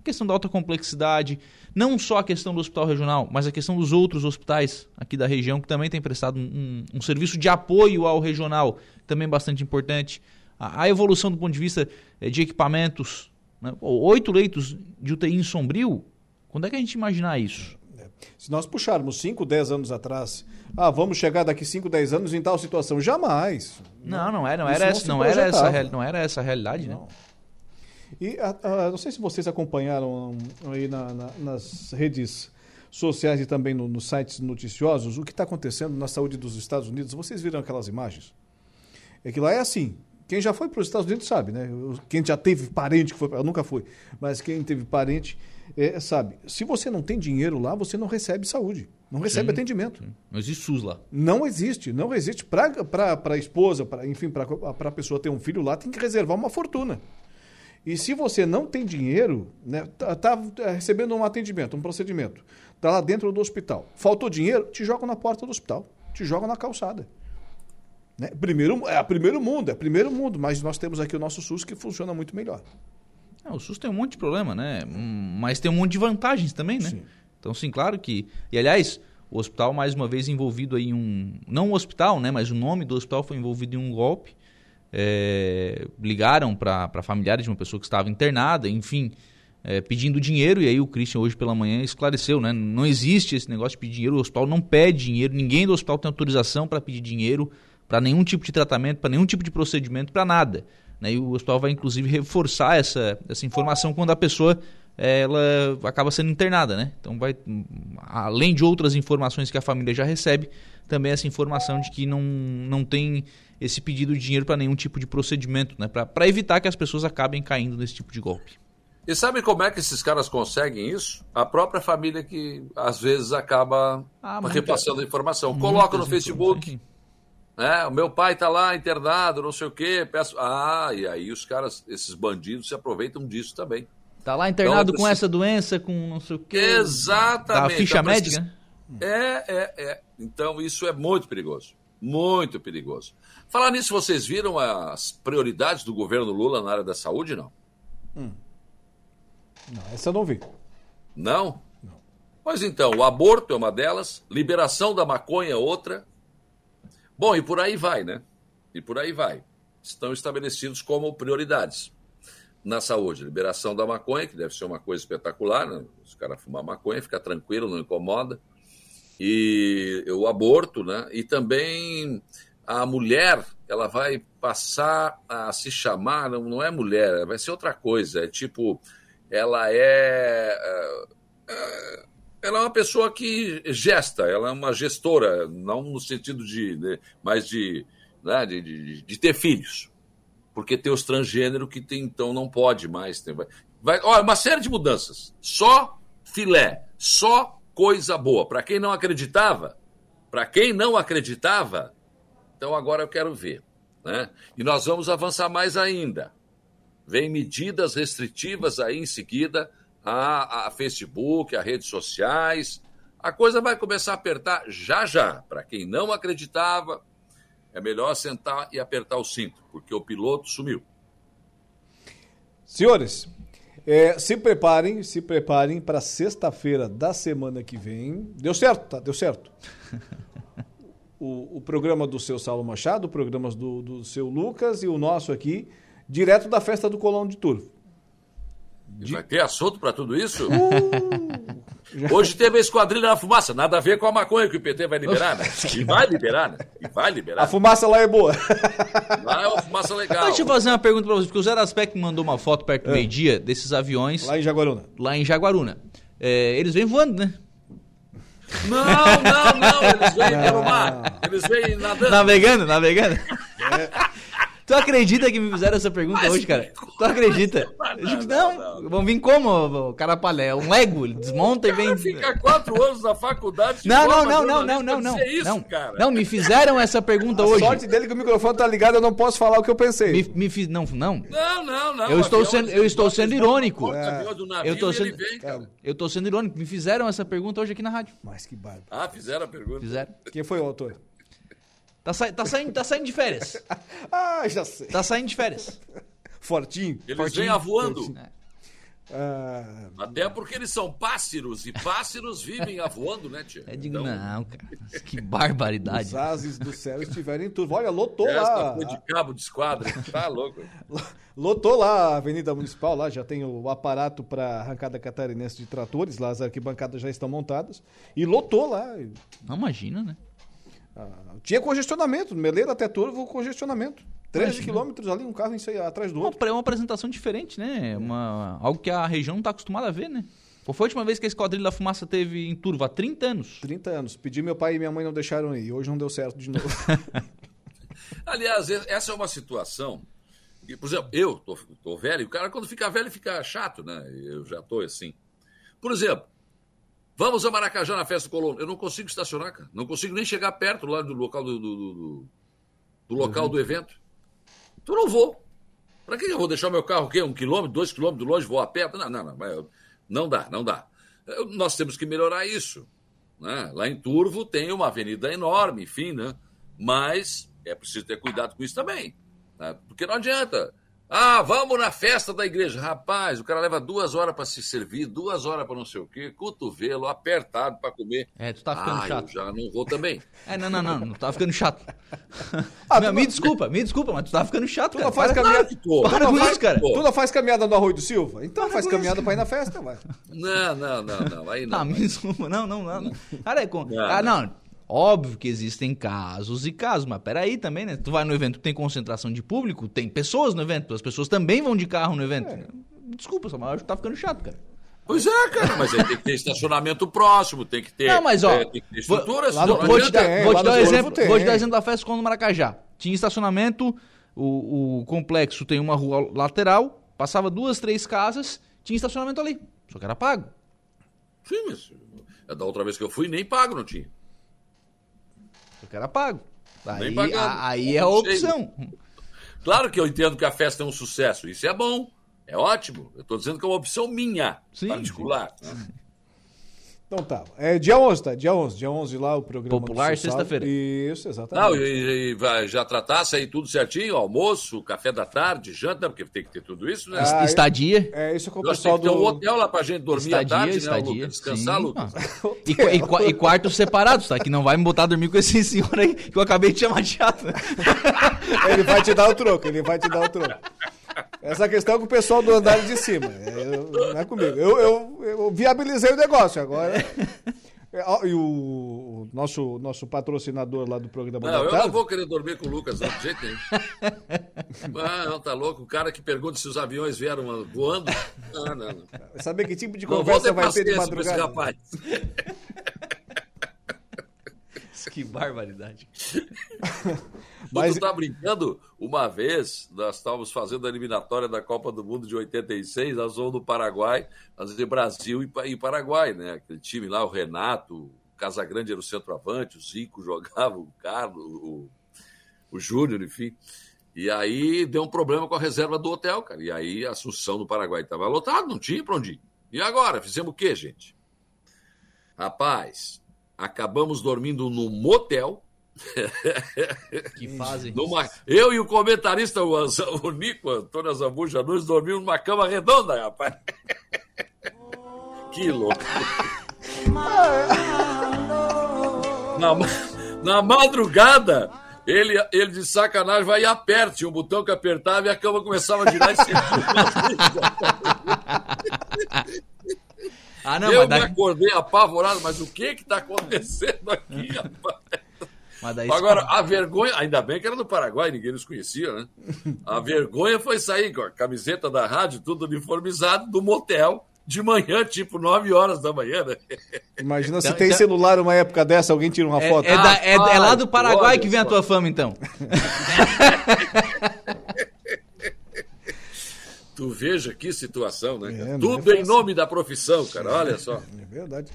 A questão da alta complexidade, não só a questão do hospital regional, mas a questão dos outros hospitais aqui da região que também tem prestado um, um serviço de apoio ao regional, também bastante importante. A, a evolução do ponto de vista eh, de equipamentos, né? Oito leitos de UTI em Sombrio, quando é que a gente imaginar isso? Se nós puxarmos 5, 10 anos atrás, ah, vamos chegar daqui 5, 10 anos em tal situação, jamais. Não, não era, não era, essa, não, era essa, não era essa a realidade, não. né? E a, a, não sei se vocês acompanharam aí na, na, nas redes sociais e também no, nos sites noticiosos o que está acontecendo na saúde dos Estados Unidos. Vocês viram aquelas imagens? É que lá é assim. Quem já foi para os Estados Unidos sabe, né? Quem já teve parente que foi, eu nunca fui, mas quem teve parente é, sabe. Se você não tem dinheiro lá, você não recebe saúde, não recebe sim, atendimento. Sim. Não existe SUS lá. Não existe, não existe. Para a esposa, pra, enfim, para a pessoa ter um filho lá, tem que reservar uma fortuna. E se você não tem dinheiro, né, tá, tá recebendo um atendimento, um procedimento, tá lá dentro do hospital, faltou dinheiro, te jogam na porta do hospital, te jogam na calçada. Né? Primeiro, é primeiro mundo, é primeiro mundo, mas nós temos aqui o nosso SUS que funciona muito melhor. É, o SUS tem um monte de problema, né? Mas tem um monte de vantagens também, né? Sim. Então, sim, claro que. E aliás, o hospital, mais uma vez, envolvido em um. Não o hospital, né? Mas o nome do hospital foi envolvido em um golpe. É... ligaram para familiares de uma pessoa que estava internada, enfim, é, pedindo dinheiro. E aí o Christian, hoje pela manhã, esclareceu, né? Não existe esse negócio de pedir dinheiro. O hospital não pede dinheiro, ninguém do hospital tem autorização para pedir dinheiro para nenhum tipo de tratamento, para nenhum tipo de procedimento, para nada. Né? E o hospital vai, inclusive, reforçar essa, essa informação quando a pessoa ela acaba sendo internada. Né? Então, vai, além de outras informações que a família já recebe, também essa informação de que não, não tem esse pedido de dinheiro para nenhum tipo de procedimento, né? para evitar que as pessoas acabem caindo nesse tipo de golpe. E sabe como é que esses caras conseguem isso? A própria família que às vezes acaba ah, repassando a informação. Coloca no Facebook, né? O meu pai está lá internado, não sei o quê. Peço... Ah, e aí os caras, esses bandidos, se aproveitam disso também. Tá lá internado então, com essa doença, com não sei o quê. Exatamente. Da ficha então, médica? É, é, é. Então isso é muito perigoso. Muito perigoso. Falar nisso, vocês viram as prioridades do governo Lula na área da saúde, não? Hum. Não, essa eu não vi. Não? Não. Pois então, o aborto é uma delas, liberação da maconha é outra, Bom, e por aí vai, né? E por aí vai. Estão estabelecidos como prioridades na saúde. Liberação da maconha, que deve ser uma coisa espetacular, né? Os caras fumar maconha, fica tranquilo, não incomoda. E o aborto, né? E também a mulher, ela vai passar a se chamar, não, não é mulher, vai ser outra coisa. É tipo, ela é. é, é ela é uma pessoa que gesta, ela é uma gestora, não no sentido de, né, mas de, né, de, de, de, ter filhos. Porque tem os transgênero que tem, então não pode mais. Tem, vai, vai, ó, uma série de mudanças. Só filé, só coisa boa. Para quem não acreditava, para quem não acreditava, então agora eu quero ver. Né? E nós vamos avançar mais ainda. Vem medidas restritivas aí em seguida a, a Facebook, a redes sociais. A coisa vai começar a apertar já já. Para quem não acreditava, é melhor sentar e apertar o cinto, porque o piloto sumiu. Senhores, é, se preparem, se preparem para sexta-feira da semana que vem. Deu certo, tá? Deu certo. o, o programa do seu Saulo Machado, programas do, do seu Lucas e o nosso aqui, direto da festa do Colão de Turvo. De... Vai ter assunto para tudo isso? Uh, Hoje teve a esquadrilha na fumaça, nada a ver com a maconha que o PT vai liberar, né? E vai liberar, né? E vai liberar. A fumaça lá é boa. Lá é uma fumaça legal. Deixa eu fazer uma pergunta para vocês, porque o Zero Aspect mandou uma foto perto do é. meio-dia desses aviões. Lá em Jaguaruna. Lá em Jaguaruna. É, eles vêm voando, né? Não, não, não, eles vêm pelo mar. Eles vêm nadando. Navegando, navegando. É. Tu acredita que me fizeram essa pergunta Mas, hoje, cara? Tu acredita? Não, não, não, vão vir como, o cara palé? Um Lego, ele desmonta e vem. fica quatro anos na faculdade. Não, não, não, não, não, não, não. Isso, não, cara. não, me fizeram essa pergunta a hoje. sorte dele que o microfone tá ligado, eu não posso falar o que eu pensei. Me, me fiz, não, não. Não, não, não. Eu estou sendo, eu estou sendo irônico. É. Eu estou sendo, eu estou sendo irônico. Me fizeram essa pergunta hoje aqui na rádio. Mas que barba. Ah, fizeram a pergunta. Fizeram. Quem foi o autor? Tá, sa tá, saindo, tá saindo de férias. ah, já sei. Tá saindo de férias. Fortinho. Eles Fortinho. vêm avoando. Ah... Até porque eles são pássaros e pássaros vivem avoando, né, tia? É digo, então... não, cara. Que barbaridade. Os ases do céu estiverem tudo. Olha, lotou Esta lá. Foi de cabo de esquadra. Tá louco. lotou lá a Avenida Municipal, lá já tem o aparato para arrancada catarinense de tratores, lá as arquibancadas já estão montadas. E lotou lá. Não imagina, né? Ah, tinha congestionamento, Meleira até Turvo, congestionamento. 13 quilômetros ali, um carro atrás do outro. É uma apresentação diferente, né? Uma, algo que a região não está acostumada a ver, né? Qual foi a última vez que a Esquadrilha da Fumaça teve em Turvo? Há 30 anos. 30 anos. Pedi meu pai e minha mãe não deixaram ir. Hoje não deu certo de novo. Aliás, essa é uma situação. Que, por exemplo, eu tô, tô velho, e o cara quando fica velho fica chato, né? Eu já tô assim. Por exemplo, Vamos a Maracajá na festa do colono. Eu não consigo estacionar, cara. Não consigo nem chegar perto lá do local do, do, do, do local uhum. do evento. Então eu não vou. Para que eu vou deixar meu carro o quê? Um quilômetro, dois quilômetros longe, vou a pé? Não, não, não. Não dá, não dá. Nós temos que melhorar isso. Né? Lá em Turvo tem uma avenida enorme, enfim, né? Mas é preciso ter cuidado com isso também. Né? Porque não adianta. Ah, vamos na festa da igreja. Rapaz, o cara leva duas horas para se servir, duas horas para não sei o quê, cotovelo apertado para comer. É, tu tá ficando ah, chato. Eu já não vou também. É, não, não, não, não tá ficando chato. ah, não, me desculpa, me desculpa, mas tu tá ficando chato, tu cara. Não faz para, caminhada... Para, para com isso, cara. Tu não faz caminhada no Arroio do Silva? Então para faz caminhada para ir na festa, vai. Não, não, não, não, aí não. Não, me desculpa, não, não, não. Cara, é com... Não, ah, não. Óbvio que existem casos e casos, mas peraí também, né? Tu vai no evento que tem concentração de público, tem pessoas no evento, as pessoas também vão de carro no evento. É. Desculpa, Samuel, acho que tá ficando chato, cara. Pois é, cara, mas aí tem que ter estacionamento próximo, tem que ter. Não, mas ó. É, tem que ter estrutura, vou, te dar, vou, te dar um exemplo, vou te dar exemplo da festa com o Maracajá. Tinha estacionamento, o, o complexo tem uma rua lateral, passava duas, três casas, tinha estacionamento ali. Só que era pago. Sim, mas da outra vez que eu fui, nem pago não tinha. Eu quero pago. Aí, aí é a opção. Claro que eu entendo que a festa é um sucesso. Isso é bom. É ótimo. Eu estou dizendo que é uma opção minha, sim, particular. Sim. Né? Então tá. É dia 11, tá? Dia 11. Dia 11 lá o programa Popular, sexta-feira. Isso, exatamente. Não, e, e já tratasse aí tudo certinho, almoço, café da tarde, janta, porque tem que ter tudo isso, né? Ah, estadia. É, isso com o pessoal do... Tem um hotel lá pra gente dormir estadia, à tarde, né, estadia, né, Lucas? Descansar, sim. Lucas. E, e, e, quartos separados, tá? Que não vai me botar a dormir com esse senhor aí que eu acabei de chamar de chato. ele vai te dar o troco, ele vai te dar o troco. Essa questão é com o pessoal do andar de cima. Eu, não é comigo. Eu, eu, eu, viabilizei o negócio agora. É, e o, o, nosso, nosso patrocinador lá do programa Não, eu tarde... não vou querer dormir com o Lucas, não, de jeito nenhum. ah, não, tá louco. O cara que pergunta se os aviões vieram voando. Não, não, não. Saber que tipo de conversa vai ter de madrugada. Esse rapaz. Que barbaridade. Mas tu tá brincando? Uma vez, nós estávamos fazendo a eliminatória da Copa do Mundo de 86, nós vamos no Paraguai, fazer Brasil e Paraguai, né? Aquele time lá, o Renato, o Casagrande era o centroavante, o Zico jogava, o Carlos, o, o Júnior, enfim. E aí deu um problema com a reserva do hotel, cara. E aí a Assunção do Paraguai estava lotado, não tinha para onde ir. E agora? Fizemos o quê, gente? Rapaz, acabamos dormindo no motel que fazem. Numa... Eu e o comentarista, o, o Nico, Antônio Zambuja Nunes, dormimos numa cama redonda, rapaz. que louco. Não, Na madrugada, ele, ele de sacanagem vai e aperta. Tinha um botão que apertava e a cama começava a girar e se... ah, não, Eu me acordei apavorado, mas o que que tá acontecendo aqui, rapaz? Agora, a vergonha, ainda bem que era no Paraguai, ninguém nos conhecia, né? A vergonha foi sair com a camiseta da rádio, tudo uniformizado, do motel, de manhã, tipo 9 horas da manhã, né? Imagina se então, tem então... celular uma época dessa, alguém tira uma é, foto. É, da, é, ah, é lá do Paraguai que vem a tua fama, então. Tu veja que situação, né? É, Tudo é em nome da profissão, cara, olha só. É verdade.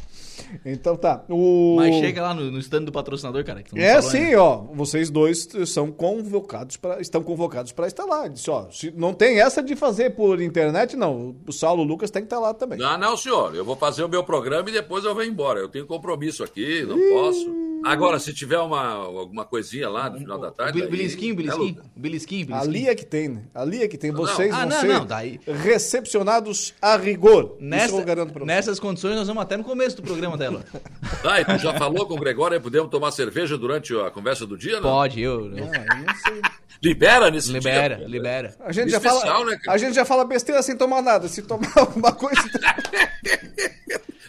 Então tá. O... Mas chega lá no, no stand do patrocinador, cara. é sim, ó. Vocês dois são convocados para estão convocados para estar lá. Disse, ó, se não tem essa de fazer por internet, não. O Saulo Lucas tem que estar lá também. Não, não, senhor. Eu vou fazer o meu programa e depois eu vou embora. Eu tenho compromisso aqui, não posso. Agora, se tiver uma, alguma coisinha lá no final da tarde. O belisquinho, belisquinho, é belisquinho, Ali é que tem, né? Ali é que tem. Vocês não. Ah, vão não, ser não, daí... recepcionados a rigor. Nessa, nessas condições, nós vamos até no começo do programa dela. Tá, e tu já falou com o Gregório, podemos tomar cerveja durante a conversa do dia, não? Pode, eu. eu... Ah, eu não sei. Libera nesse libera, dia. Libera, libera. A gente, já fala, né, a gente já fala besteira sem tomar nada. Se tomar alguma coisa.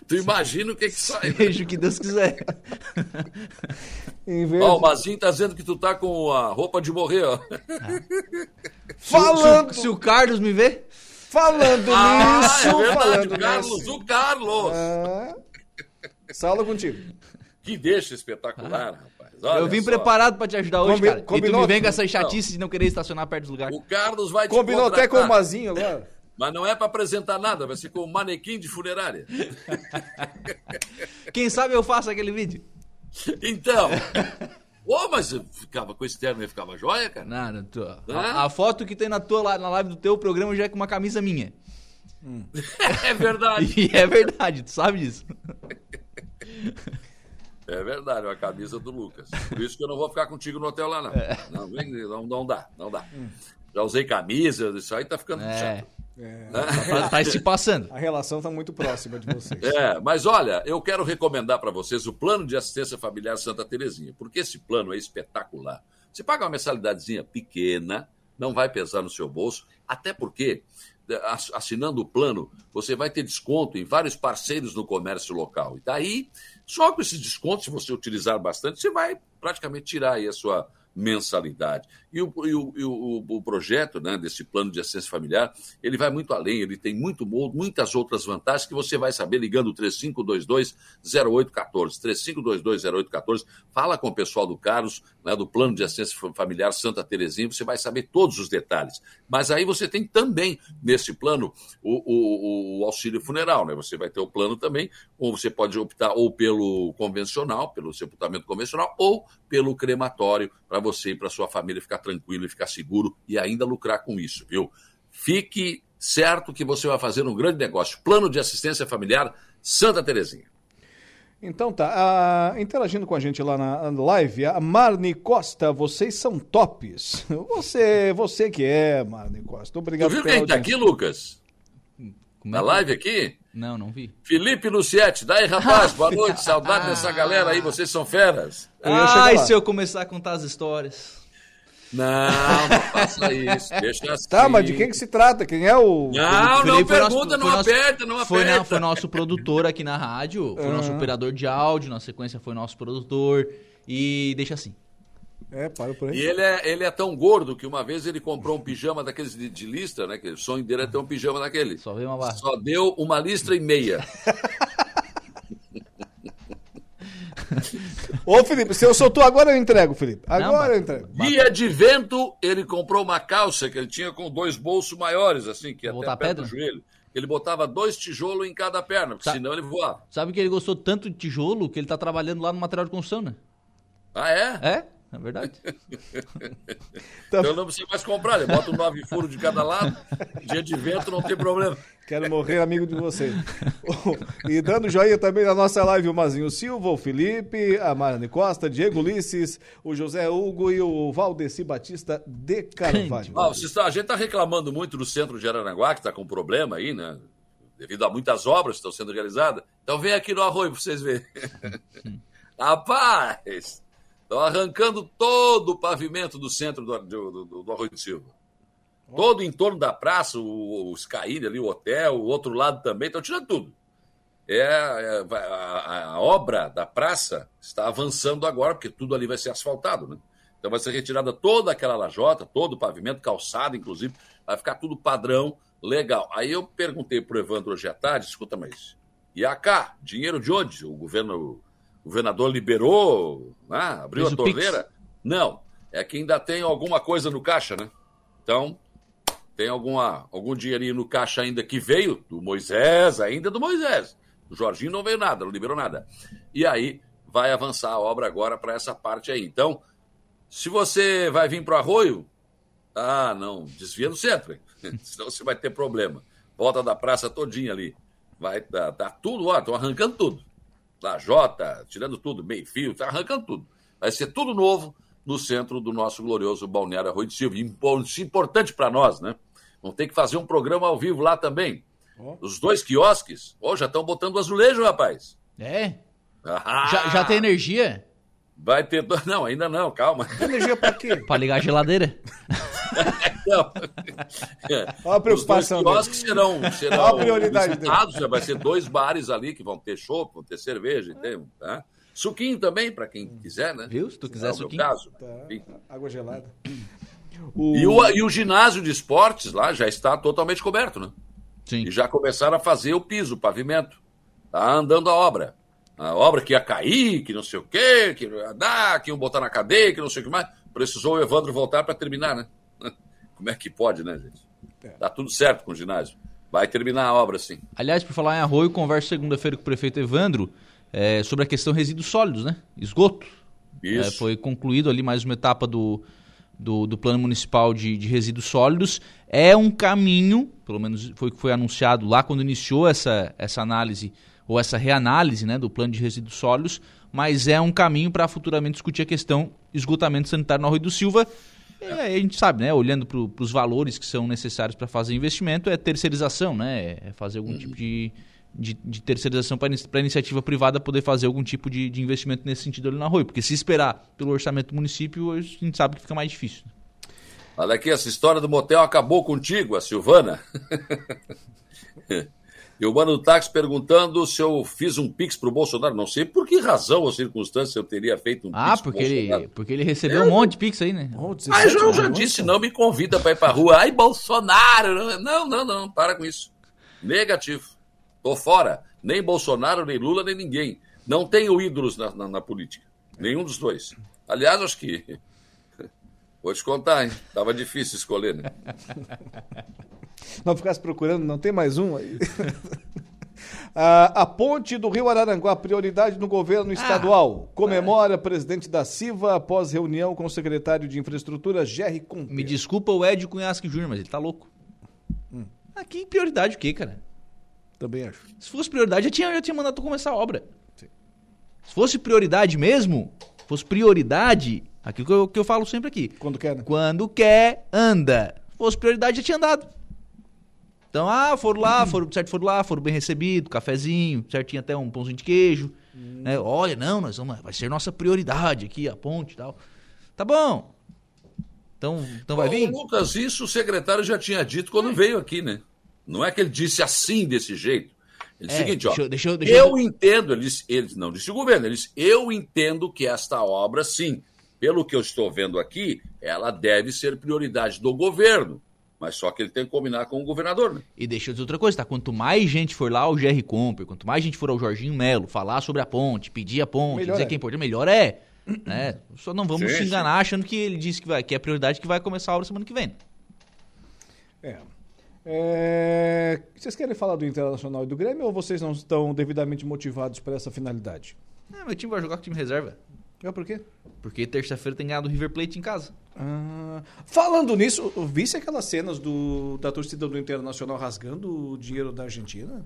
Tu imagina o que que sai. Seja o que Deus quiser. Vez... Ó, o Mazinho tá dizendo que tu tá com a roupa de morrer, ó. Ah. Falando. Se, se, se, o Carlos me vê. Falando ah, nisso. É verdade, falando Carlos, nisso. o Carlos. Ah, sala contigo. Que deixa espetacular, ah. Olha eu vim só. preparado pra te ajudar hoje, Combi cara. Combinou, e tu me vem com essa chatice não. de não querer estacionar perto do lugar. O Carlos vai te Combinou até com o Mazinho agora. Mas não é para apresentar nada, vai ser com um manequim de funerária. Quem sabe eu faço aquele vídeo. Então. Ô, oh, mas ficava com esse terno e ficava joia, cara? Nada, tu, a, a, foto que tem na tua na live do teu programa já é com uma camisa minha. Hum. É verdade. E é verdade, tu sabe disso. É verdade, é uma camisa do Lucas. Por isso que eu não vou ficar contigo no hotel lá, não. É. Não, não, não dá, não dá. Hum. Já usei camisa, isso aí tá ficando é. chato. É, tá, tá, se passando. A relação está muito próxima de vocês. É, mas olha, eu quero recomendar para vocês o plano de assistência familiar Santa Terezinha, porque esse plano é espetacular. Você paga uma mensalidadezinha pequena, não vai pesar no seu bolso, até porque assinando o plano, você vai ter desconto em vários parceiros no comércio local. E daí, só com esses descontos, se você utilizar bastante, você vai praticamente tirar aí a sua mensalidade. E o, e o, e o, o projeto né, desse plano de assistência familiar, ele vai muito além, ele tem muito, muitas outras vantagens que você vai saber ligando o 3522-0814. 3522-0814, fala com o pessoal do Carlos, né, do plano de assistência familiar Santa Terezinha, você vai saber todos os detalhes. Mas aí você tem também, nesse plano, o, o, o auxílio funeral, né? Você vai ter o plano também, ou você pode optar ou pelo convencional, pelo sepultamento convencional, ou pelo crematório, para você e para sua família ficar tranquilo e ficar seguro e ainda lucrar com isso, viu? Fique certo que você vai fazer um grande negócio. Plano de assistência familiar Santa Terezinha. Então tá, interagindo com a gente lá na live, a Marne Costa, vocês são tops. Você, você que é, Marne Costa. Obrigado. Tu viu quem tá aqui, Lucas? Na live aqui? Não, não vi. Felipe Lucietti, daí rapaz, boa noite, saudade dessa galera aí, vocês são feras. Ai, se eu começar a contar as histórias. Não, não faça isso. Deixa assim. Tá, mas de quem que se trata? Quem é o. Não, não pergunta, nosso, não aperta, não foi, aperta. foi nosso produtor aqui na rádio, foi uhum. nosso operador de áudio, na sequência foi nosso produtor. E deixa assim. É, para por aí. E ele é, ele é tão gordo que uma vez ele comprou um pijama daqueles de, de lista, né? Que o sonho dele é ter um pijama daquele. Só veio uma barra. Só deu uma listra e meia. Ô, Felipe, se eu soltou agora, eu entrego, Felipe. Agora Não, eu entrego. Dia de vento, ele comprou uma calça que ele tinha com dois bolsos maiores, assim, que Vou até perto pedra? do joelho. Ele botava dois tijolos em cada perna, porque Sa senão ele voava. Sabe que ele gostou tanto de tijolo que ele tá trabalhando lá no material de construção, né? Ah, é? É? É verdade. então não precisa mais comprar, ele bota um nove furos de cada lado, dia de vento não tem problema. Quero morrer amigo de vocês. e dando joinha também na nossa live, o Mazinho Silva, o Felipe, a Mariane Costa, Diego Ulisses, o José Hugo e o Valdeci Batista de Carvalho. Ah, a gente está reclamando muito do centro de Aranaguá, que está com problema aí, né? Devido a muitas obras que estão sendo realizadas. Então vem aqui no Arroio para vocês verem. Rapaz, Estão arrancando todo o pavimento do centro do, do, do, do Arroio de Silva. Todo em torno da praça, o, o Skyline ali, o hotel, o outro lado também, estão tirando tudo. É, é a, a, obra da praça está avançando agora, porque tudo ali vai ser asfaltado, né? Então vai ser retirada toda aquela lajota, todo o pavimento, calçado, inclusive, vai ficar tudo padrão, legal. Aí eu perguntei para o Evandro hoje à tarde, escuta, mas e a cá? Dinheiro de onde? O governo, o governador liberou, né? abriu a torneira? Não, é que ainda tem alguma coisa no caixa, né? Então, tem alguma, algum dinheirinho no caixa ainda que veio do Moisés, ainda do Moisés. O Jorginho não veio nada, não liberou nada. E aí vai avançar a obra agora para essa parte aí. Então, se você vai vir para o arroio, ah, não, desvia do centro, senão você vai ter problema. Volta da praça todinha ali. Vai dar, dar tudo, ó, estão arrancando tudo. Jota, tirando tudo, meio fio, está arrancando tudo. Vai ser tudo novo no centro do nosso glorioso Balneário Arroio de Silva. Importante para nós, né? Vamos ter que fazer um programa ao vivo lá também. Oh. Os dois quiosques, oh, já estão botando azulejo, rapaz. É? Ah, já, já tem energia? Vai ter. Não, ainda não, calma. Energia para quê? Para ligar a geladeira. não. Olha a preocupação. Os dois serão, serão Olha a prioridade visitados, já vai ser dois bares ali que vão ter chopp, vão ter cerveja, tem, tá? Suquinho também, para quem quiser, né? Viu? Se tu quiser é suquinho. Caso. Tá. Água gelada. O... E, o, e o ginásio de esportes lá já está totalmente coberto, né? Sim. E já começaram a fazer o piso, o pavimento. Tá andando a obra. A obra que ia cair, que não sei o quê, que ia dar, que iam botar na cadeia, que não sei o que mais. Precisou o Evandro voltar para terminar, né? Como é que pode, né, gente? É. Tá tudo certo com o ginásio. Vai terminar a obra, sim. Aliás, por falar em arroio, converso segunda-feira com o prefeito Evandro é, sobre a questão resíduos sólidos, né? Esgoto. Isso. É, foi concluído ali mais uma etapa do, do, do Plano Municipal de, de, Resíduos Sólidos. É um caminho, pelo menos foi o que foi anunciado lá quando iniciou essa, essa análise, ou essa reanálise né, do Plano de Resíduos Sólidos, mas é um caminho para futuramente discutir a questão esgotamento sanitário no Arroio do Silva. A gente sabe, né, olhando para os valores que são necessários para fazer investimento, é terceirização, né, é fazer algum tipo de de, de terceirização para a iniciativa privada poder fazer algum tipo de, de, investimento nesse sentido ali na rua. Porque se esperar pelo orçamento do município, a gente sabe que fica mais difícil. Olha aqui, essa história do motel acabou contigo, a Silvana. e o mano do táxi perguntando se eu fiz um pix para o Bolsonaro. Não sei por que razão ou circunstância eu teria feito um ah, pix porque ele, porque ele recebeu é, um monte de pix aí, né? Oh, Mas eu já disse, não me convida para ir para rua. Ai, Bolsonaro! Não, não, não, para com isso. Negativo. Tô fora. Nem Bolsonaro, nem Lula, nem ninguém. Não tenho ídolos na, na, na política. Nenhum dos dois. Aliás, acho que. Vou te contar, hein? Tava difícil escolher, né? Não ficasse procurando, não tem mais um aí. a ponte do Rio Araranguá, prioridade no governo estadual. Ah, Comemora é. presidente da CIVA após reunião com o secretário de Infraestrutura, Jerry Comte. Me desculpa o Ed Cunhasque Júnior, mas ele tá louco. Hum. Aqui, prioridade o quê, cara? Também acho. Se fosse prioridade, já tinha, já tinha mandado tu começar a obra. Sim. Se fosse prioridade mesmo, fosse prioridade, aquilo que eu, que eu falo sempre aqui. Quando quer, né? Quando quer, anda. Se fosse prioridade, já tinha andado. Então, ah, foram lá, foram, certo, foram lá, foram bem recebidos, cafezinho, certinho até um pãozinho de queijo. Hum. Né? Olha, não, nós vamos, vai ser nossa prioridade aqui, a ponte e tal. Tá bom. Então, então vai vir? Lucas, isso o secretário já tinha dito quando é. veio aqui, né? Não é que ele disse assim, desse jeito. Ele disse é, o seguinte, ó. Deixa, deixa, eu entendo, ele, disse, ele não disse o governo, ele disse, eu entendo que esta obra, sim, pelo que eu estou vendo aqui, ela deve ser prioridade do governo. Mas só que ele tem que combinar com o governador, né? E deixa eu dizer outra coisa, tá? Quanto mais gente for lá ao GR Comper, quanto mais gente for ao Jorginho Melo falar sobre a ponte, pedir a ponte, melhor dizer é. que é importante, melhor é. né? Só não vamos sim, se enganar sim. achando que ele disse que, vai, que é prioridade que vai começar a obra semana que vem. É. É... Vocês querem falar do Internacional e do Grêmio ou vocês não estão devidamente motivados para essa finalidade? É, meu time vai jogar com o time reserva. É por quê? Porque terça-feira tem ganhado o River Plate em casa. Ah, falando nisso, visse aquelas cenas do, da torcida do Internacional rasgando o dinheiro da Argentina?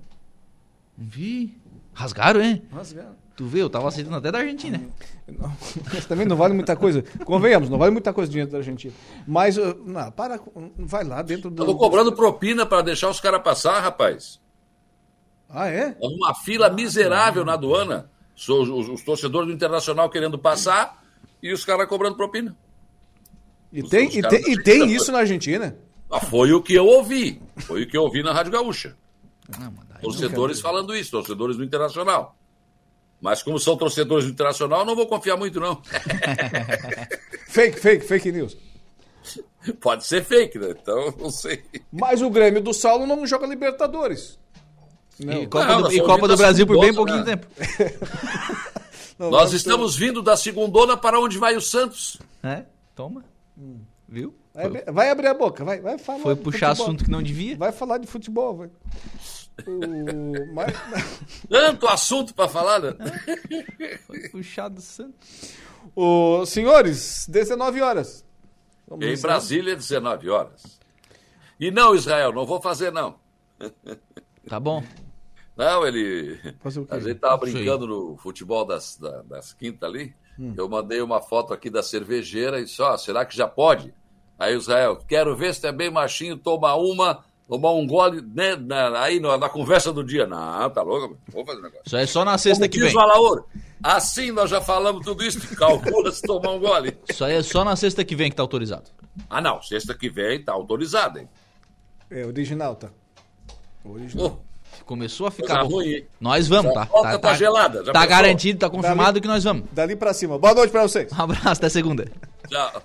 Vi. Rasgaram, hein? Rasgaram. Tu vê, eu tava aceitando até da Argentina. Não, mas também não vale muita coisa. Convenhamos, não vale muita coisa o dinheiro da Argentina. Mas, uh, não, para, vai lá dentro do. Estão cobrando propina para deixar os caras passar, rapaz. Ah, é? É uma fila miserável na aduana. Os, os, os torcedores do Internacional querendo passar e os caras cobrando propina. E tem, e tem, e tem isso na Argentina? Ah, foi o que eu ouvi. Foi o que eu ouvi na Rádio Gaúcha. Não, torcedores falando isso, torcedores do Internacional. Mas como são torcedores do Internacional, não vou confiar muito, não. fake, fake, fake news. Pode ser fake, né? Então, não sei. Mas o Grêmio do Saulo não joga Libertadores. Não. E Copa, não, do, e Copa do Brasil por bem pouquinho tempo. não, nós estamos vindo da segundona para onde vai o Santos. É, toma. Hum. Viu? Vai, vai, abrir a boca, vai, vai falar. Foi puxar futebol. assunto que não devia. Vai falar de futebol, vai. O... Mas... Tanto assunto para falar, né? Foi puxado santo. O... Senhores, 19 horas. Vamos em Brasília, 19 horas. E não, Israel, não vou fazer, não. Tá bom. Não, ele. A gente tava brincando no futebol das, das, das quintas ali. Hum. Eu mandei uma foto aqui da cervejeira e só, será que já pode? Aí Israel, quero ver se é bem machinho, toma uma, tomar um gole né, na, aí na, na, conversa do dia. Não, tá louco? Vou fazer negócio. Isso é só na sexta Como que vem. Valaor, assim nós já falamos tudo isso, calcula se tomar um gole. Isso aí é só na sexta que vem que tá autorizado. Ah, não, sexta que vem tá autorizado, hein? É, original, tá? Original. Oh. Começou a ficar bom. Ruim, nós vamos, tá? Tá, tá, tá gelada. tá garantido, tá confirmado dali, que nós vamos. Dali pra cima. Boa noite pra vocês. Um abraço, até segunda. Tchau.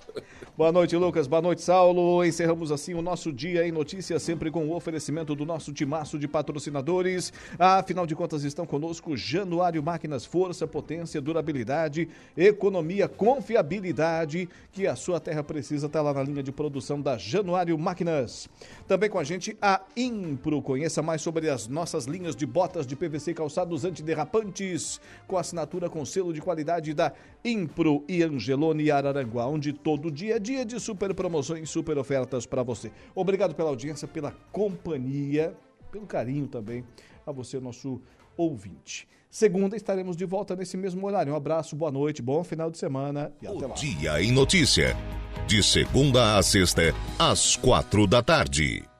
Boa noite, Lucas. Boa noite, Saulo. Encerramos assim o nosso dia em notícias, sempre com o oferecimento do nosso timaço de patrocinadores. Afinal de contas, estão conosco Januário Máquinas, força, potência, durabilidade, economia, confiabilidade, que a sua terra precisa. Está lá na linha de produção da Januário Máquinas. Também com a gente a Impro. Conheça mais sobre as nossas linhas de botas de PVC calçados antiderrapantes, com assinatura com selo de qualidade da Impro e Angelone Araranguá, onde todo dia dia de super promoções, super ofertas para você. Obrigado pela audiência, pela companhia, pelo carinho também a você, nosso ouvinte. Segunda estaremos de volta nesse mesmo horário. Um abraço, boa noite, bom final de semana e até lá. Dia em notícia. De segunda a sexta, às quatro da tarde.